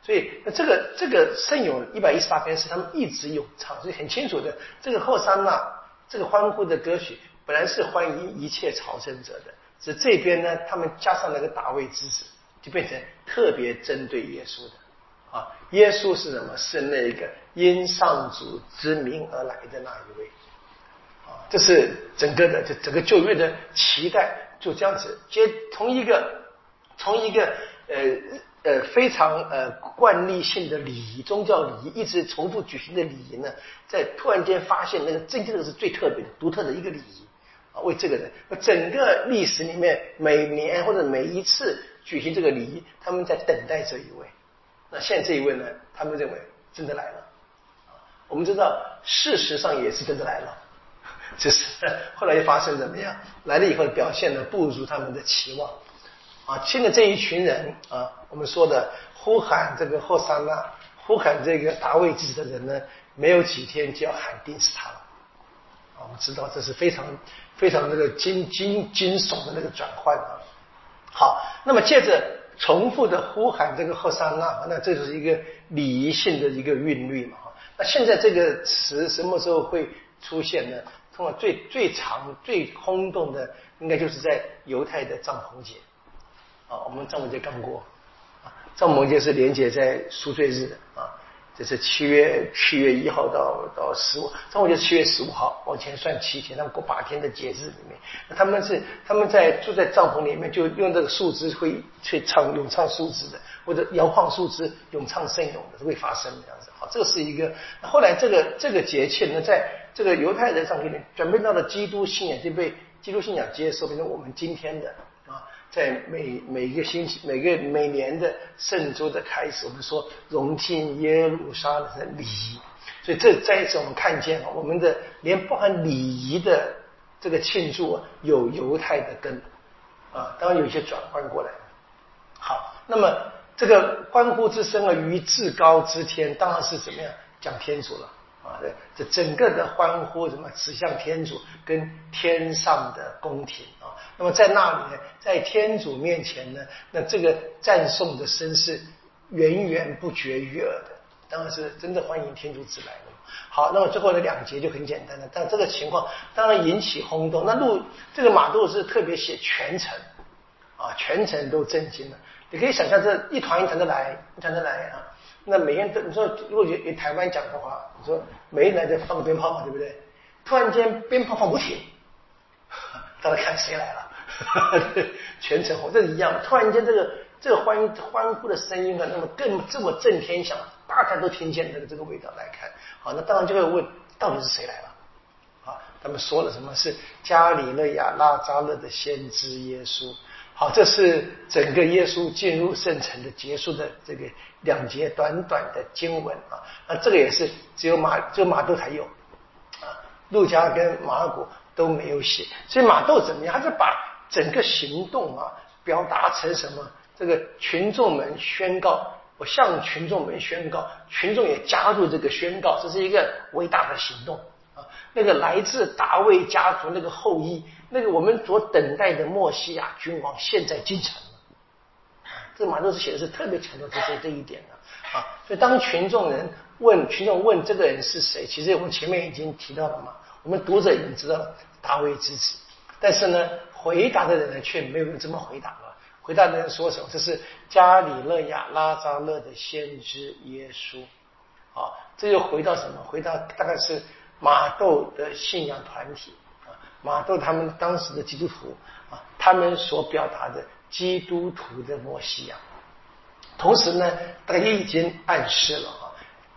所以，这个这个圣咏一百一十八篇是他们一直咏唱，所以很清楚的。这个后山呐，这个欢呼的歌曲本来是欢迎一切朝圣者的，是这边呢，他们加上那个大卫之子，就变成特别针对耶稣的。啊，耶稣是什么？是那个因上主之名而来的那一位。啊，这是整个的这整个旧约的期待。就这样子，接从一个从一个呃呃非常呃惯例性的礼仪、宗教礼仪一直重复举行的礼仪呢，在突然间发现那个真正的是最特别的、独特的一个礼仪啊，为这个人，整个历史里面每年或者每一次举行这个礼仪，他们在等待这一位。那现在这一位呢，他们认为真的来了。我们知道，事实上也是真的来了。只是 后来又发生怎么样？来了以后表现的不如他们的期望啊！现在这一群人啊，我们说的呼喊这个霍桑纳，呼喊这个达卫之子的人呢，没有几天就要喊定死他了啊！我们知道这是非常非常那个惊惊惊悚的那个转换啊！好，那么接着重复的呼喊这个霍桑纳，那这是一个礼仪性的一个韵律嘛！那现在这个词什么时候会出现呢？通过最最长、最轰动的，应该就是在犹太的帐篷节啊。我们帐篷节刚过啊，帐篷节是连接在赎罪日的啊。这是七月七月一号到到十五，帐篷节七月十五号，往前算七天，他们过八天的节日里面，那他们是他们在住在帐篷里面，就用这个树枝会去唱咏唱树枝的，或者摇晃树枝咏唱圣咏的，是会发生这样子。好，这是一个。后来这个这个节气呢，在这个犹太人上面转变到了基督信仰，就被基督信仰接受，变成我们今天的，在每每个星期、每个每年的圣周的开始，我们说融进耶路撒冷的礼仪，所以这再一次我们看见我们的连包含礼仪的这个庆祝有犹太的根啊，当然有一些转换过来。好，那么这个欢呼之声啊，于至高之天，当然是怎么样讲天主了。啊，这整个的欢呼什么指向天主跟天上的宫廷，那么在那里呢，在天主面前呢，那这个赞颂的声是源源不绝于耳的，当然是真的欢迎天主子来了。好，那么最后的两节就很简单了，但这个情况当然引起轰动。那路这个马杜是特别写全程，啊，全程都震惊了。你可以想象这一团一团的来，一团的来啊。那每天都你说如果有台湾讲的话，你说每人来就放个鞭炮嘛，对不对？突然间鞭炮放不停，大家看谁来了？哈 哈全程火，这是一样。突然间这个这个欢欢呼的声音啊，那么更这么震天响，大家都听见的这个味道来看。好，那当然就会问，到底是谁来了？啊，他们说了什么是加里勒亚拉扎勒的先知耶稣。好，这是整个耶稣进入圣城的结束的这个两节短短的经文啊。那这个也是只有马只有马窦才有啊，路加跟马古都没有写。所以马窦怎么样？他是把整个行动啊表达成什么？这个群众们宣告。我向群众们宣告，群众也加入这个宣告，这是一个伟大的行动啊！那个来自大卫家族那个后裔，那个我们所等待的墨西亚君王，现在进城。这马洛斯写的是特别强调这这这一点的啊！所以当群众人问群众问这个人是谁，其实我们前面已经提到了嘛，我们读者已经知道了大卫之子，但是呢，回答的人呢却没有这么回答啊。回答的人说什么？这是加里勒亚拉扎勒的先知耶稣啊！这又回到什么？回到大概是马窦的信仰团体啊，马窦他们当时的基督徒啊，他们所表达的基督徒的摩西亚。同时呢，大家也已经暗示了啊，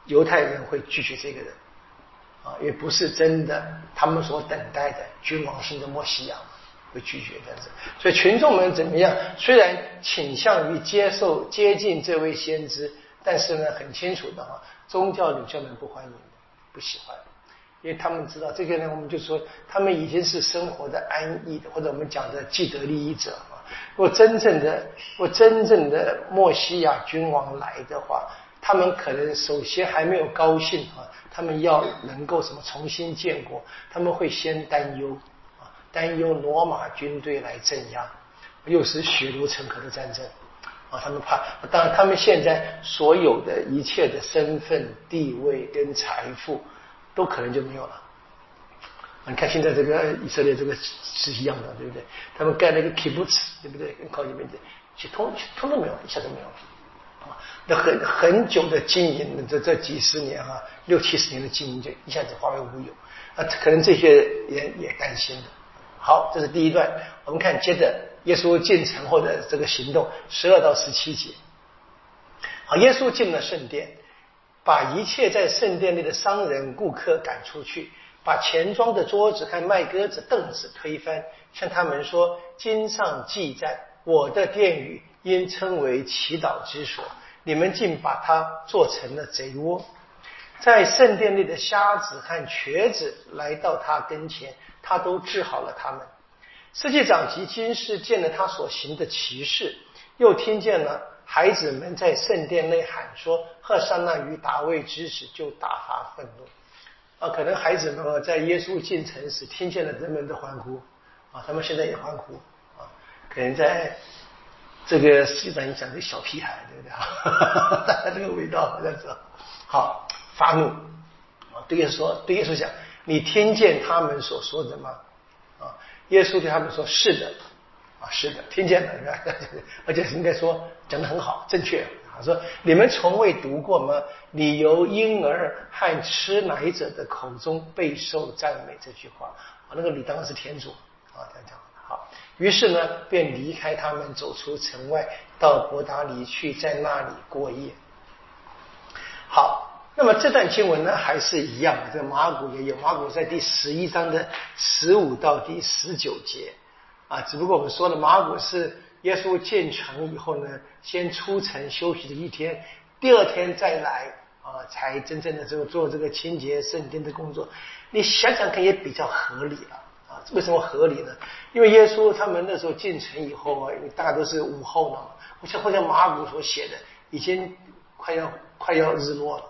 犹太人会拒绝这个人啊，也不是真的他们所等待的君王性的摩西亚。会拒绝这样子，所以群众们怎么样？虽然倾向于接受接近这位先知，但是呢，很清楚的哈，宗教领袖们不欢迎，不喜欢，因为他们知道这个人，我们就说他们已经是生活的安逸的，或者我们讲的既得利益者啊。如果真正的，如果真正的墨西亚君王来的话，他们可能首先还没有高兴啊，他们要能够什么重新建国，他们会先担忧。担忧罗马军队来镇压，又是血流成河的战争啊！他们怕，当然他们现在所有的一切的身份、地位跟财富，都可能就没有了。你看现在这个以色列这个是一样的，对不对？他们盖了一个 kibbutz，对不对？跟靠近边的，其通通都没有，一下都没有啊！那很很久的经营，这这几十年啊，六七十年的经营，就一下子化为乌有啊！可能这些人也担心的。好，这是第一段。我们看接着耶稣进城后的这个行动，十二到十七节。好，耶稣进了圣殿，把一切在圣殿内的商人、顾客赶出去，把钱庄的桌子和卖鸽子凳子推翻，向他们说：“经上记载，我的殿宇应称为祈祷之所，你们竟把它做成了贼窝。”在圣殿内的瞎子和瘸子来到他跟前。他都治好了他们。世界长及金士见了他所行的奇事，又听见了孩子们在圣殿内喊说：“赫山那与大卫之子”，就大发愤怒。啊，可能孩子们在耶稣进城时听见了人们的欢呼，啊，他们现在也欢呼，啊，可能在这个世界上讲的小屁孩，对不对？哈哈哈，这个味道好像是好发怒，啊，对耶稣，对耶稣讲。你听见他们所说的吗？啊，耶稣对他们说：“是的，啊，是的，听见了，而且应该说讲的很好，正确。”他说：“你们从未读过吗？你由婴儿和吃奶者的口中备受赞美。”这句话，啊，那个你当然是天主啊，这样讲好。于是呢，便离开他们，走出城外，到伯达里去，在那里过夜。好。那么这段经文呢，还是一样。这个马古也有，马古在第十一章的十五到第十九节啊。只不过我们说了马古是耶稣建成以后呢，先出城休息的一天，第二天再来啊，才真正的这个做这个清洁圣殿的工作。你想想看，也比较合理了啊。为什么合理呢？因为耶稣他们那时候进城以后啊，大家都是午后呢，不像或像马古所写的，已经快要快要日落了。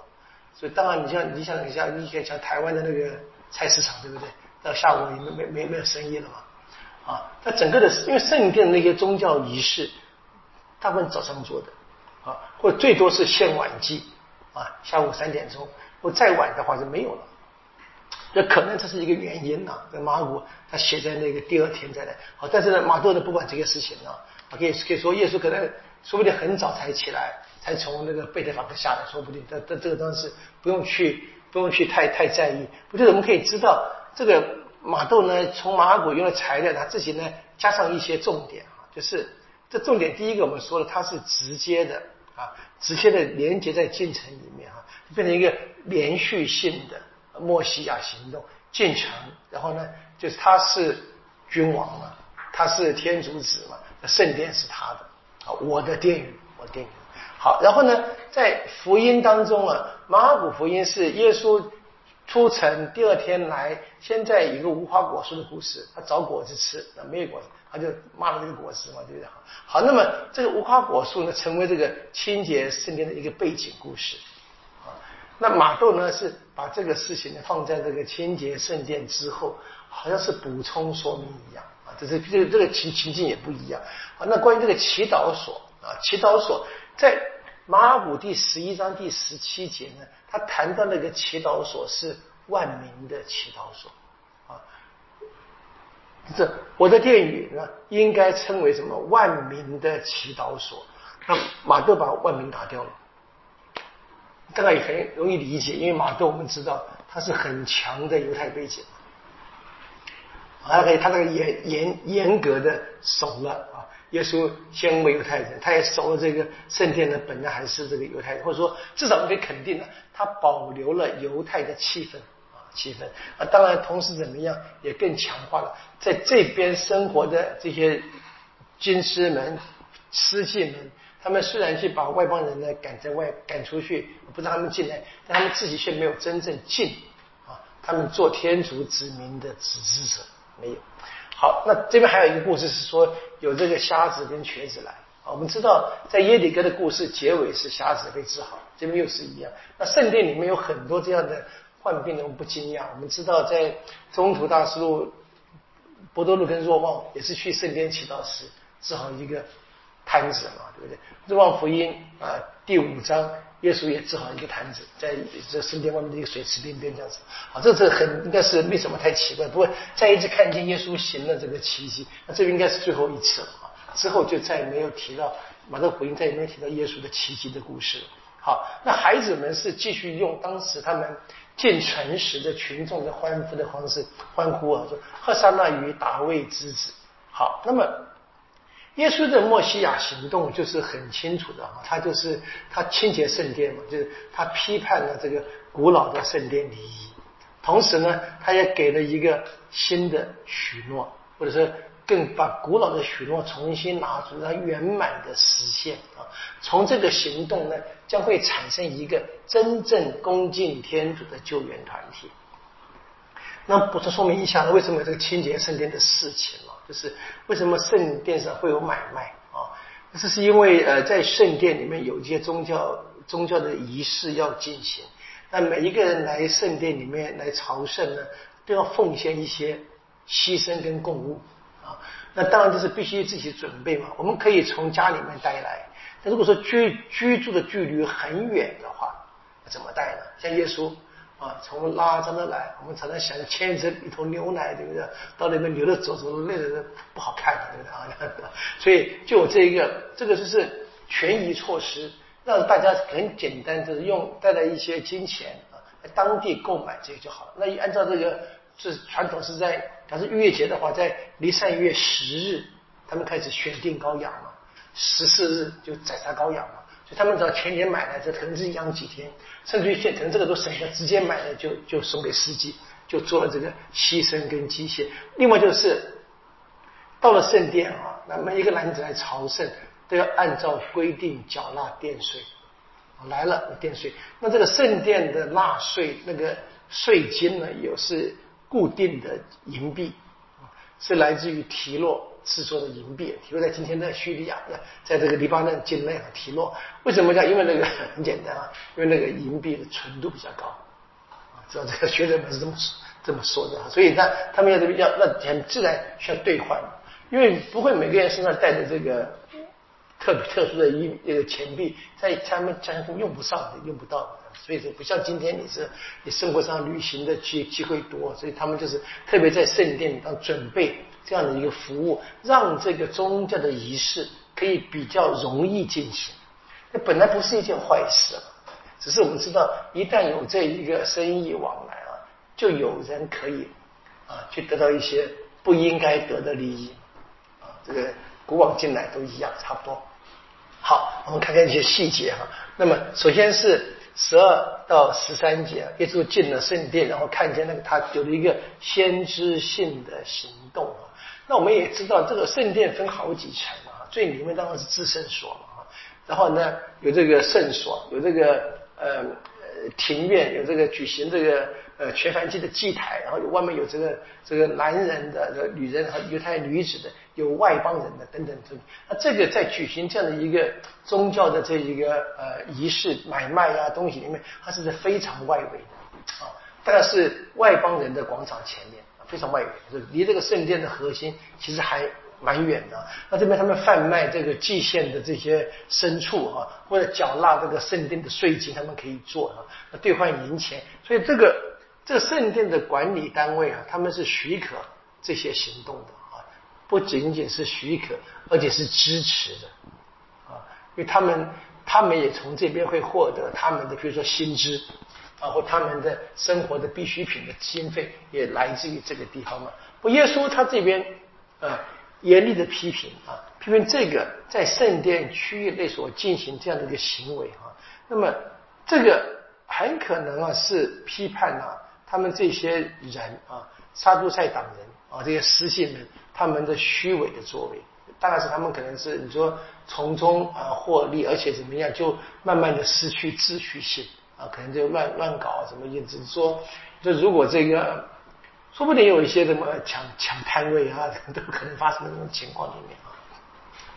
所以当然，你像你想一下，你看像台湾的那个菜市场，对不对？到下午也没没没没有生意了嘛。啊，它整个的，因为圣殿那些宗教仪式，大部分早上做的，啊，或最多是献晚祭，啊，下午三点钟，或再晚的话就没有了。这可能这是一个原因呐。在马古他写在那个第二天再来，好，但是呢，马窦呢不管这个事情呢，可以可以说耶稣可能说不定很早才起来，才从那个贝特法克下来，说不定。这这这个当时不用去不用去太太在意。不就是我们可以知道这个。马豆呢，从马古用的材料，他自己呢加上一些重点啊，就是这重点第一个我们说了，它是直接的啊，直接的连接在进程里面啊，变成一个连续性的莫西亚行动进程，然后呢，就是他是君王嘛，他是天主子嘛，圣殿是他的啊，我的殿宇，我的殿宇。好，然后呢，在福音当中啊，马古福音是耶稣。出城第二天来，现在一个无花果树的故事，他找果子吃，那没有果子，他就骂了这个果子嘛，对不对？好，那么这个无花果树呢，成为这个清洁圣殿的一个背景故事啊。那马窦呢，是把这个事情呢放在这个清洁圣殿之后，好像是补充说明一样啊。这是这个这个情情境也不一样啊。那关于这个祈祷所啊，祈祷所在。马古第十一章第十七节呢，他谈到那个祈祷所是万民的祈祷所啊，这我的殿宇呢应该称为什么万民的祈祷所？那马窦把万民打掉了，大概也很容易理解，因为马窦我们知道他是很强的犹太背景，他可以他那个严严严格的守了啊。耶稣先为犹太人，他也守了这个圣殿呢，本来还是这个犹太人，或者说至少我们可以肯定的，他保留了犹太的气氛啊，气氛啊，当然同时怎么样，也更强化了在这边生活的这些军师们、司祭们，他们虽然去把外邦人呢赶在外赶出去，不让他们进来，但他们自己却没有真正进啊，他们做天主子民的指示者没有。好，那这边还有一个故事是说有这个瞎子跟瘸子来啊。我们知道在耶底哥的故事结尾是瞎子被治好，这边又是一样。那圣殿里面有很多这样的患病的，我们不惊讶。我们知道在中途大师路、博多禄跟若望也是去圣殿祈祷时治好一个瘫子嘛，对不对？若望福音啊第五章。耶稣也治好一个坛子，在这圣殿外面的一个水池边边这样子。好，这是很应该是没什么太奇怪。不过再一次看见耶稣行了这个奇迹，那这应该是最后一次了啊。之后就再也没有提到马太福音，再也没有提到耶稣的奇迹的故事了。好，那孩子们是继续用当时他们见诚实的群众的欢呼的方式欢呼啊，说赫萨那与大卫之子。好，那么。耶稣的墨西亚行动就是很清楚的哈，他就是他清洁圣殿嘛，就是他批判了这个古老的圣殿礼仪，同时呢，他也给了一个新的许诺，或者说更把古老的许诺重新拿出来圆满的实现啊。从这个行动呢，将会产生一个真正恭敬天主的救援团体。那补充说明一下呢，为什么有这个清洁圣殿的事情？就是为什么圣殿上会有买卖啊？这是因为呃，在圣殿里面有一些宗教宗教的仪式要进行，那每一个人来圣殿里面来朝圣呢，都要奉献一些牺牲跟供物啊。那当然这是必须自己准备嘛。我们可以从家里面带来，但如果说居居住的距离很远的话，怎么带呢？像耶稣。啊，从拉扎那来，我们常常想牵着一头牛奶，对不对？到那边牛的走走累了不好看，对不对啊？所以就这一个，这个就是权宜措施，让大家很简单，就是用带来一些金钱啊，在当地购买这个就好了。那按照这个是传统是在，假设逾越节的话，在离散月十日，他们开始选定羔羊嘛，十四日就宰杀羔羊。他们只要前年买来，这可能是养几天，甚至于现可能这个都省下，直接买了就就送给司机，就做了这个牺牲跟机械。另外就是到了圣殿啊，那每一个男子来朝圣都要按照规定缴纳殿税，来了殿税。那这个圣殿的纳税那个税金呢，也是固定的银币，是来自于提洛。制作的银币，提落在今天的叙利亚，在这个黎巴嫩境内啊，提诺。为什么讲？因为那个很简单啊，因为那个银币的纯度比较高啊，知道这个学者们是这么这么说的。所以呢，他们要要那很自然需要兑换。因为不会每个人身上带着这个特别特殊的一这个钱币，在他们家中用不上的，用不到。所以说，不像今天你是你生活上旅行的机机会多，所以他们就是特别在圣殿当准备这样的一个服务，让这个宗教的仪式可以比较容易进行。那本来不是一件坏事，只是我们知道，一旦有这一个生意往来啊，就有人可以啊去得到一些不应该得的利益啊。这个古往今来都一样，差不多。好，我们看看一些细节哈。那么，首先是。十二到十三节，耶稣进了圣殿，然后看见那个他有了一个先知性的行动。那我们也知道，这个圣殿分好几层啊，最里面当然是至圣所嘛然后呢，有这个圣所，有这个呃庭院，有这个举行这个。呃，全燔祭的祭台，然后有外面有这个这个男人的、这女人和犹太女子的，有外邦人的等等等。那这个在举行这样的一个宗教的这一个呃仪式买卖呀东西里面，它是在非常外围的啊，大概是外邦人的广场前面，非常外围，就离这个圣殿的核心其实还蛮远的。那这边他们贩卖这个祭献的这些牲畜啊，或者缴纳这个圣殿的税金，他们可以做啊，那兑换银钱，所以这个。这个圣殿的管理单位啊，他们是许可这些行动的啊，不仅仅是许可，而且是支持的啊，因为他们他们也从这边会获得他们的，比如说薪资包括他们的生活的必需品的经费，也来自于这个地方嘛。不，耶稣他这边啊，严厉的批评啊，批评这个在圣殿区域内所进行这样的一个行为啊，那么这个很可能啊是批判啊。他们这些人啊，杀猪菜党人啊，这些失信人，他们的虚伪的作为，大概是他们可能是你说从中啊获利，而且怎么样，就慢慢的失去秩序性啊，可能就乱乱搞什么意思？说，就如果这个，说不定有一些什么抢抢摊位啊，都可能发生这种情况里面啊。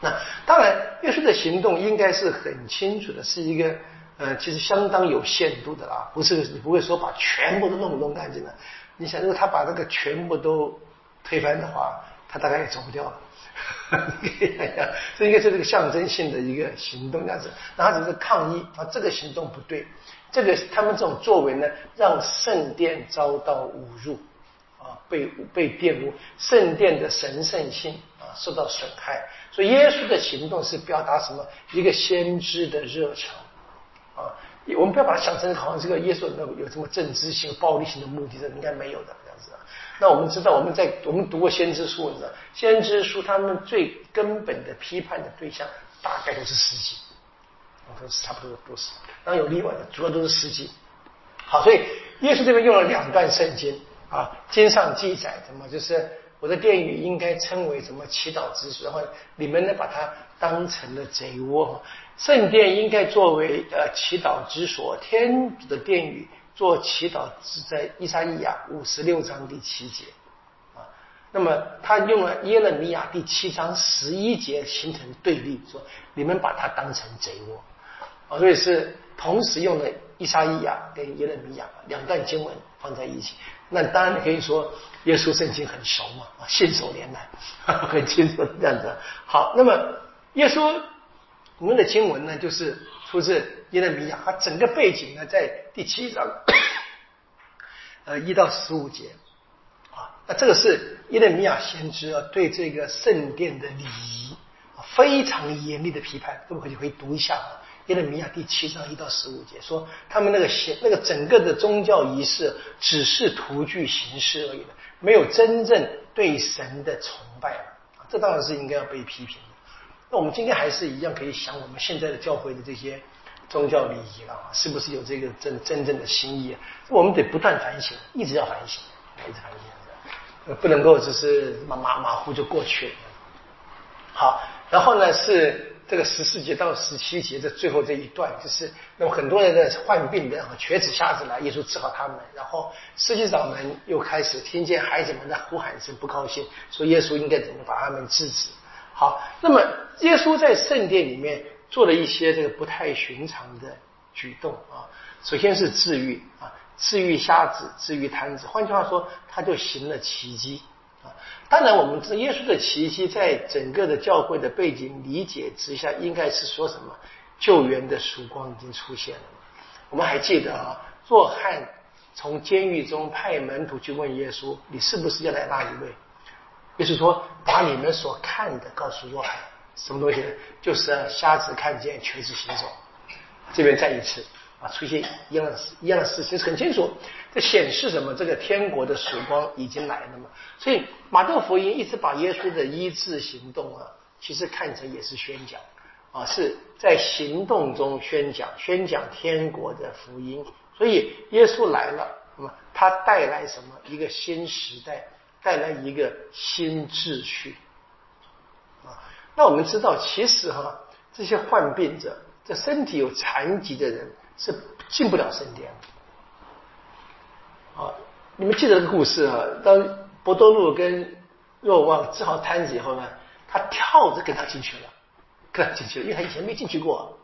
那当然，耶稣的行动应该是很清楚的，是一个。呃，其实相当有限度的啦，不是你不会说把全部都弄弄干净了。你想，如果他把这个全部都推翻的话，他大概也走不掉了。这应该是这个象征性的一个行动，这样子。然后只是抗议啊，这个行动不对，这个他们这种作为呢，让圣殿遭到侮辱啊，被被玷污，圣殿的神圣性啊受到损害。所以耶稣的行动是表达什么？一个先知的热诚。啊，我们不要把它想成好像这个耶稣有有什么政治性、暴力性的目的，这应该没有的这样子。那我们知道，我们在我们读过先知书，你知道，先知书他们最根本的批判的对象，大概都是司机，都是差不多都是，当然有例外的，主要都是司机。好，所以耶稣这边用了两段圣经啊，经上记载什么，就是我的殿宇应该称为什么祈祷之所，然后你们呢把它当成了贼窝。圣殿应该作为呃祈祷之所，天主的殿宇做祈祷是在伊莎伊亚五十六章第七节啊。那么他用了耶勒米亚第七章十一节形成对立，说你们把它当成贼窝啊，所以是同时用了伊莎伊亚跟耶勒米亚两段经文放在一起。那当然可以说耶稣圣经很熟嘛，信手拈来，很清楚这样子。好，那么耶稣。我们的经文呢，就是出自耶勒米亚，它整个背景呢在第七章，呃一到十五节啊。那这个是耶勒米亚先知啊对这个圣殿的礼仪非常严厉的批判。各位可以可以读一下耶勒米亚第七章一到十五节，说他们那个形那个整个的宗教仪式只是图具形式而已的，没有真正对神的崇拜了这当然是应该要被批评的。那我们今天还是一样可以想我们现在的教会的这些宗教礼仪了，是不是有这个真真正的心意？我们得不断反省，一直要反省，一直反省，不能够只是马马马虎就过去了。好，然后呢是这个十四节到十七节的最后这一段，就是那么很多人的患病的瘸子瞎子来，耶稣治好他们，然后司机长们又开始听见孩子们的呼喊声，不高兴，说耶稣应该怎么把他们制止。好，那么耶稣在圣殿里面做了一些这个不太寻常的举动啊。首先是治愈啊，治愈瞎子，治愈瘫子。换句话说，他就行了奇迹。当然，我们知耶稣的奇迹在整个的教会的背景理解之下，应该是说什么救援的曙光已经出现了。我们还记得啊，若翰从监狱中派门徒去问耶稣：“你是不是要来那一位？”耶稣说：“把你们所看的告诉若翰。”什么东西？就是瞎子看见，瘸子行走。这边再一次啊，出现一样的事一样的事情，很清楚。这显示什么？这个天国的曙光已经来了嘛？所以马窦福音一直把耶稣的医治行动啊，其实看成也是宣讲啊，是在行动中宣讲，宣讲天国的福音。所以耶稣来了，那么他带来什么？一个新时代，带来一个新秩序啊。那我们知道，其实哈，这些患病者，这身体有残疾的人是进不了圣殿。啊，你们记得这个故事啊？当博多禄跟若望治好瘫子以后呢，他跳着跟他进去了，跟他进去了，因为他以前没进去过，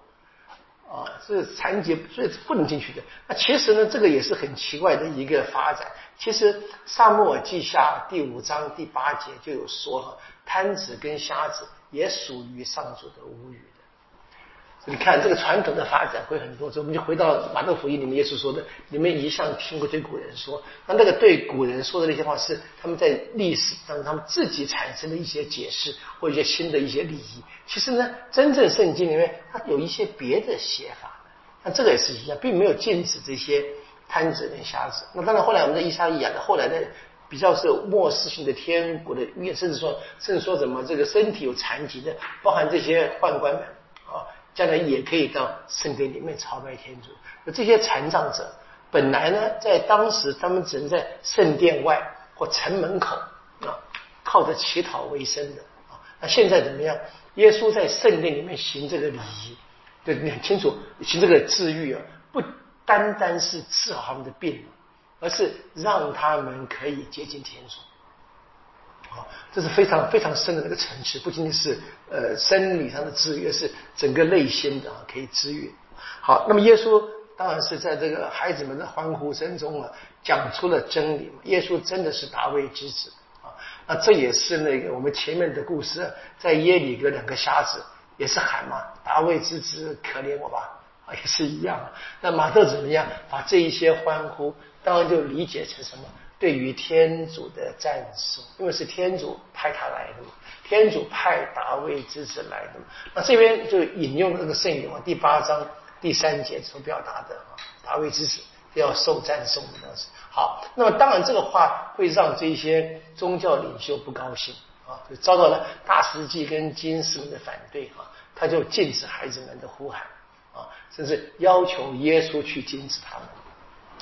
啊，是残疾，所以不能进去的。那其实呢，这个也是很奇怪的一个发展。其实《萨母尔记下》第五章第八节就有说了，瘫子跟瞎子也属于上主的无语。你看这个传统的发展会很多，所以我们就回到马窦福音里面耶稣说的：你们一向听过对古人说，那那个对古人说的那些话是他们在历史当中他们自己产生的一些解释或一些新的一些利益。其实呢，真正圣经里面它有一些别的写法，那这个也是一样，并没有禁止这些贪子跟瞎子。那当然后来我们的伊莎伊亚的后来的比较是末世性的天国的预言，甚至说甚至说什么这个身体有残疾的，包含这些宦官们啊。将来也可以到圣殿里面朝拜天主。那这些残障者本来呢，在当时他们只能在圣殿外或城门口啊，靠着乞讨为生的啊。那现在怎么样？耶稣在圣殿里面行这个礼仪，对，很清楚行这个治愈啊，不单单是治好他们的病，而是让他们可以接近天主。这是非常非常深的那个层次，不仅仅是呃生理上的治愈，是整个内心的啊可以治愈。好，那么耶稣当然是在这个孩子们的欢呼声中啊，讲出了真理。耶稣真的是大卫之子啊，那这也是那个我们前面的故事，在耶里哥两个瞎子也是喊嘛，大卫之子可怜我吧啊，也是一样。那马特怎么样把这一些欢呼，当然就理解成什么？对于天主的赞颂，因为是天主派他来的嘛，天主派大卫之子来的嘛。那这边就引用那个圣咏第八章第三节所表达的啊，大卫之子要受赞颂的样子。好，那么当然这个话会让这些宗教领袖不高兴啊，就遭到了大司祭跟金士们的反对啊，他就禁止孩子们的呼喊啊，甚至要求耶稣去禁止他们。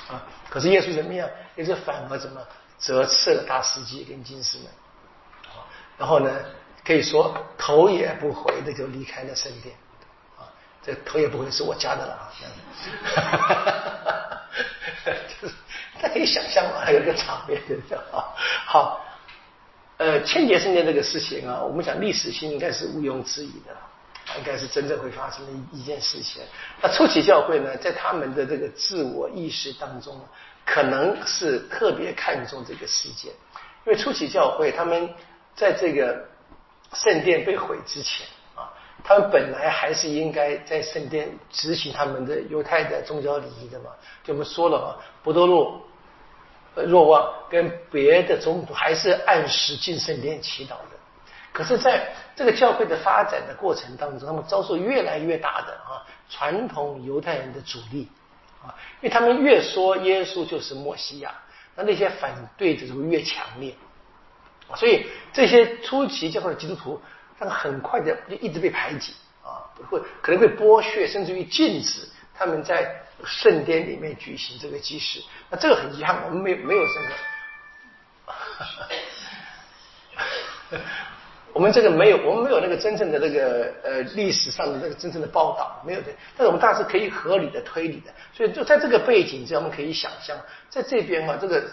啊！可是耶稣怎么样？也是反而怎么折斥了大司机跟金士们？然后呢，可以说头也不回的就离开了圣殿。啊，这头也不回是我家的了啊！哈哈哈哈哈！就是大家可以想象嘛，还有一个场面，对不对？好，呃，千劫圣殿这个事情啊，我们讲历史性应该是毋庸置疑的。应该是真正会发生的一一件事情。那初期教会呢，在他们的这个自我意识当中，可能是特别看重这个事件，因为初期教会他们在这个圣殿被毁之前啊，他们本来还是应该在圣殿执行他们的犹太的宗教礼仪的嘛。就我们说了嘛，博多禄、若望跟别的宗徒还是按时进圣殿祈祷的。可是，在这个教会的发展的过程当中，他们遭受越来越大的啊传统犹太人的阻力啊，因为他们越说耶稣就是墨西亚，那那些反对者就越强烈所以这些初期教会的基督徒，他们很快的就一直被排挤啊，会可能会剥削，甚至于禁止他们在圣殿里面举行这个祭祀。那这个很遗憾，我们没没有这个。我们这个没有，我们没有那个真正的那个呃历史上的那个真正的报道，没有的。但是我们大致可以合理的推理的，所以就在这个背景之下，我们可以想象，在这边嘛，这个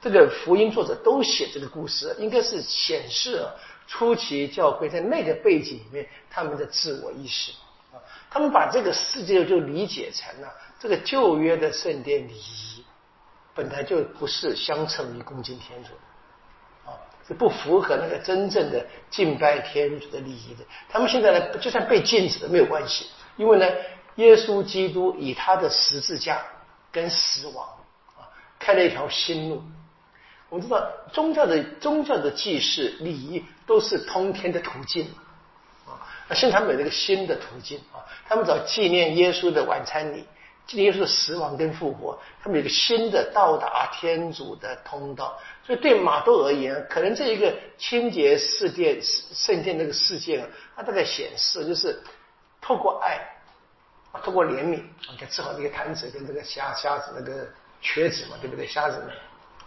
这个福音作者都写这个故事，应该是显示初期教会在那个背景里面他们的自我意识啊，他们把这个世界就理解成了这个旧约的圣殿礼仪本来就不是相称于恭敬天主。是不符合那个真正的敬拜天主的礼仪的。他们现在呢，就算被禁止了没有关系，因为呢，耶稣基督以他的十字架跟死亡啊，开了一条新路。我们知道宗教的宗教的祭祀礼仪都是通天的途径啊，那现在他们有一个新的途径啊，他们找纪念耶稣的晚餐礼。今天是死亡跟复活，他们有个新的到达天主的通道。所以对马窦而言，可能这一个清洁世界、圣殿那个事件啊，它大概显示就是透过爱啊，透过怜悯啊，给治好这个瘫子跟这个瞎瞎子那个瘸子嘛，对不对？瞎子们、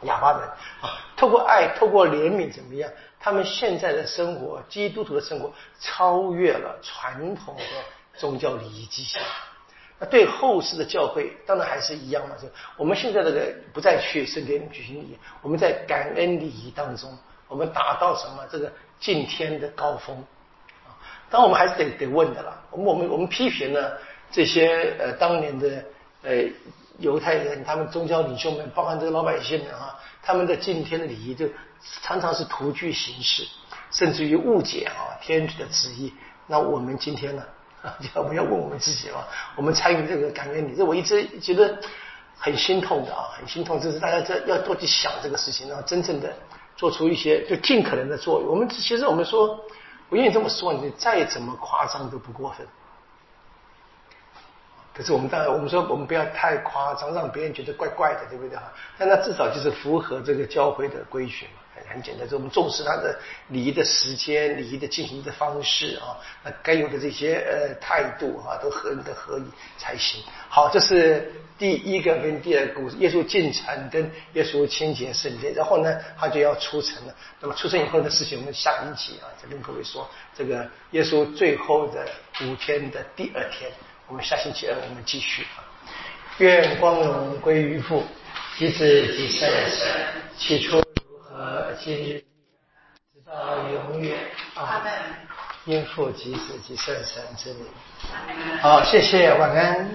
哑巴们啊，透过爱、透过怜悯怎么样？他们现在的生活，基督徒的生活超越了传统的宗教礼仪迹象。那对后世的教会，当然还是一样嘛。就我们现在这个不再去圣殿举行礼仪，我们在感恩礼仪当中，我们达到什么这个敬天的高峰啊？当我们还是得得问的啦。我们我们我们批评呢这些呃当年的呃犹太人，他们宗教领袖们，包含这个老百姓们啊，他们的敬天的礼仪就常常是徒具形式，甚至于误解啊天主的旨意。那我们今天呢？啊，要不要问我们自己嘛？我们参与这个感恩礼，这我一直觉得很心痛的啊，很心痛。就是大家在要多去想这个事情，然后真正的做出一些就尽可能的作用。我们其实我们说，我愿意这么说，你再怎么夸张都不过分。可是我们当然，我们说我们不要太夸张，让别人觉得怪怪的，对不对啊？但那至少就是符合这个教会的规矩嘛。很简单，就我们重视他的礼仪的时间、礼仪的进行的方式啊，那该有的这些呃态度啊，都合的合理才行。好，这是第一个跟第二个故事，耶稣进城跟耶稣清洁圣殿，然后呢，他就要出城了。那么出城以后的事情，我们下一集啊，再跟各位说。这个耶稣最后的五天的第二天，我们下星期二我们继续啊。愿光荣归于父，及子及圣，起初。呃，今日直到永远啊！应父及子及圣神之名。好，谢谢，晚安。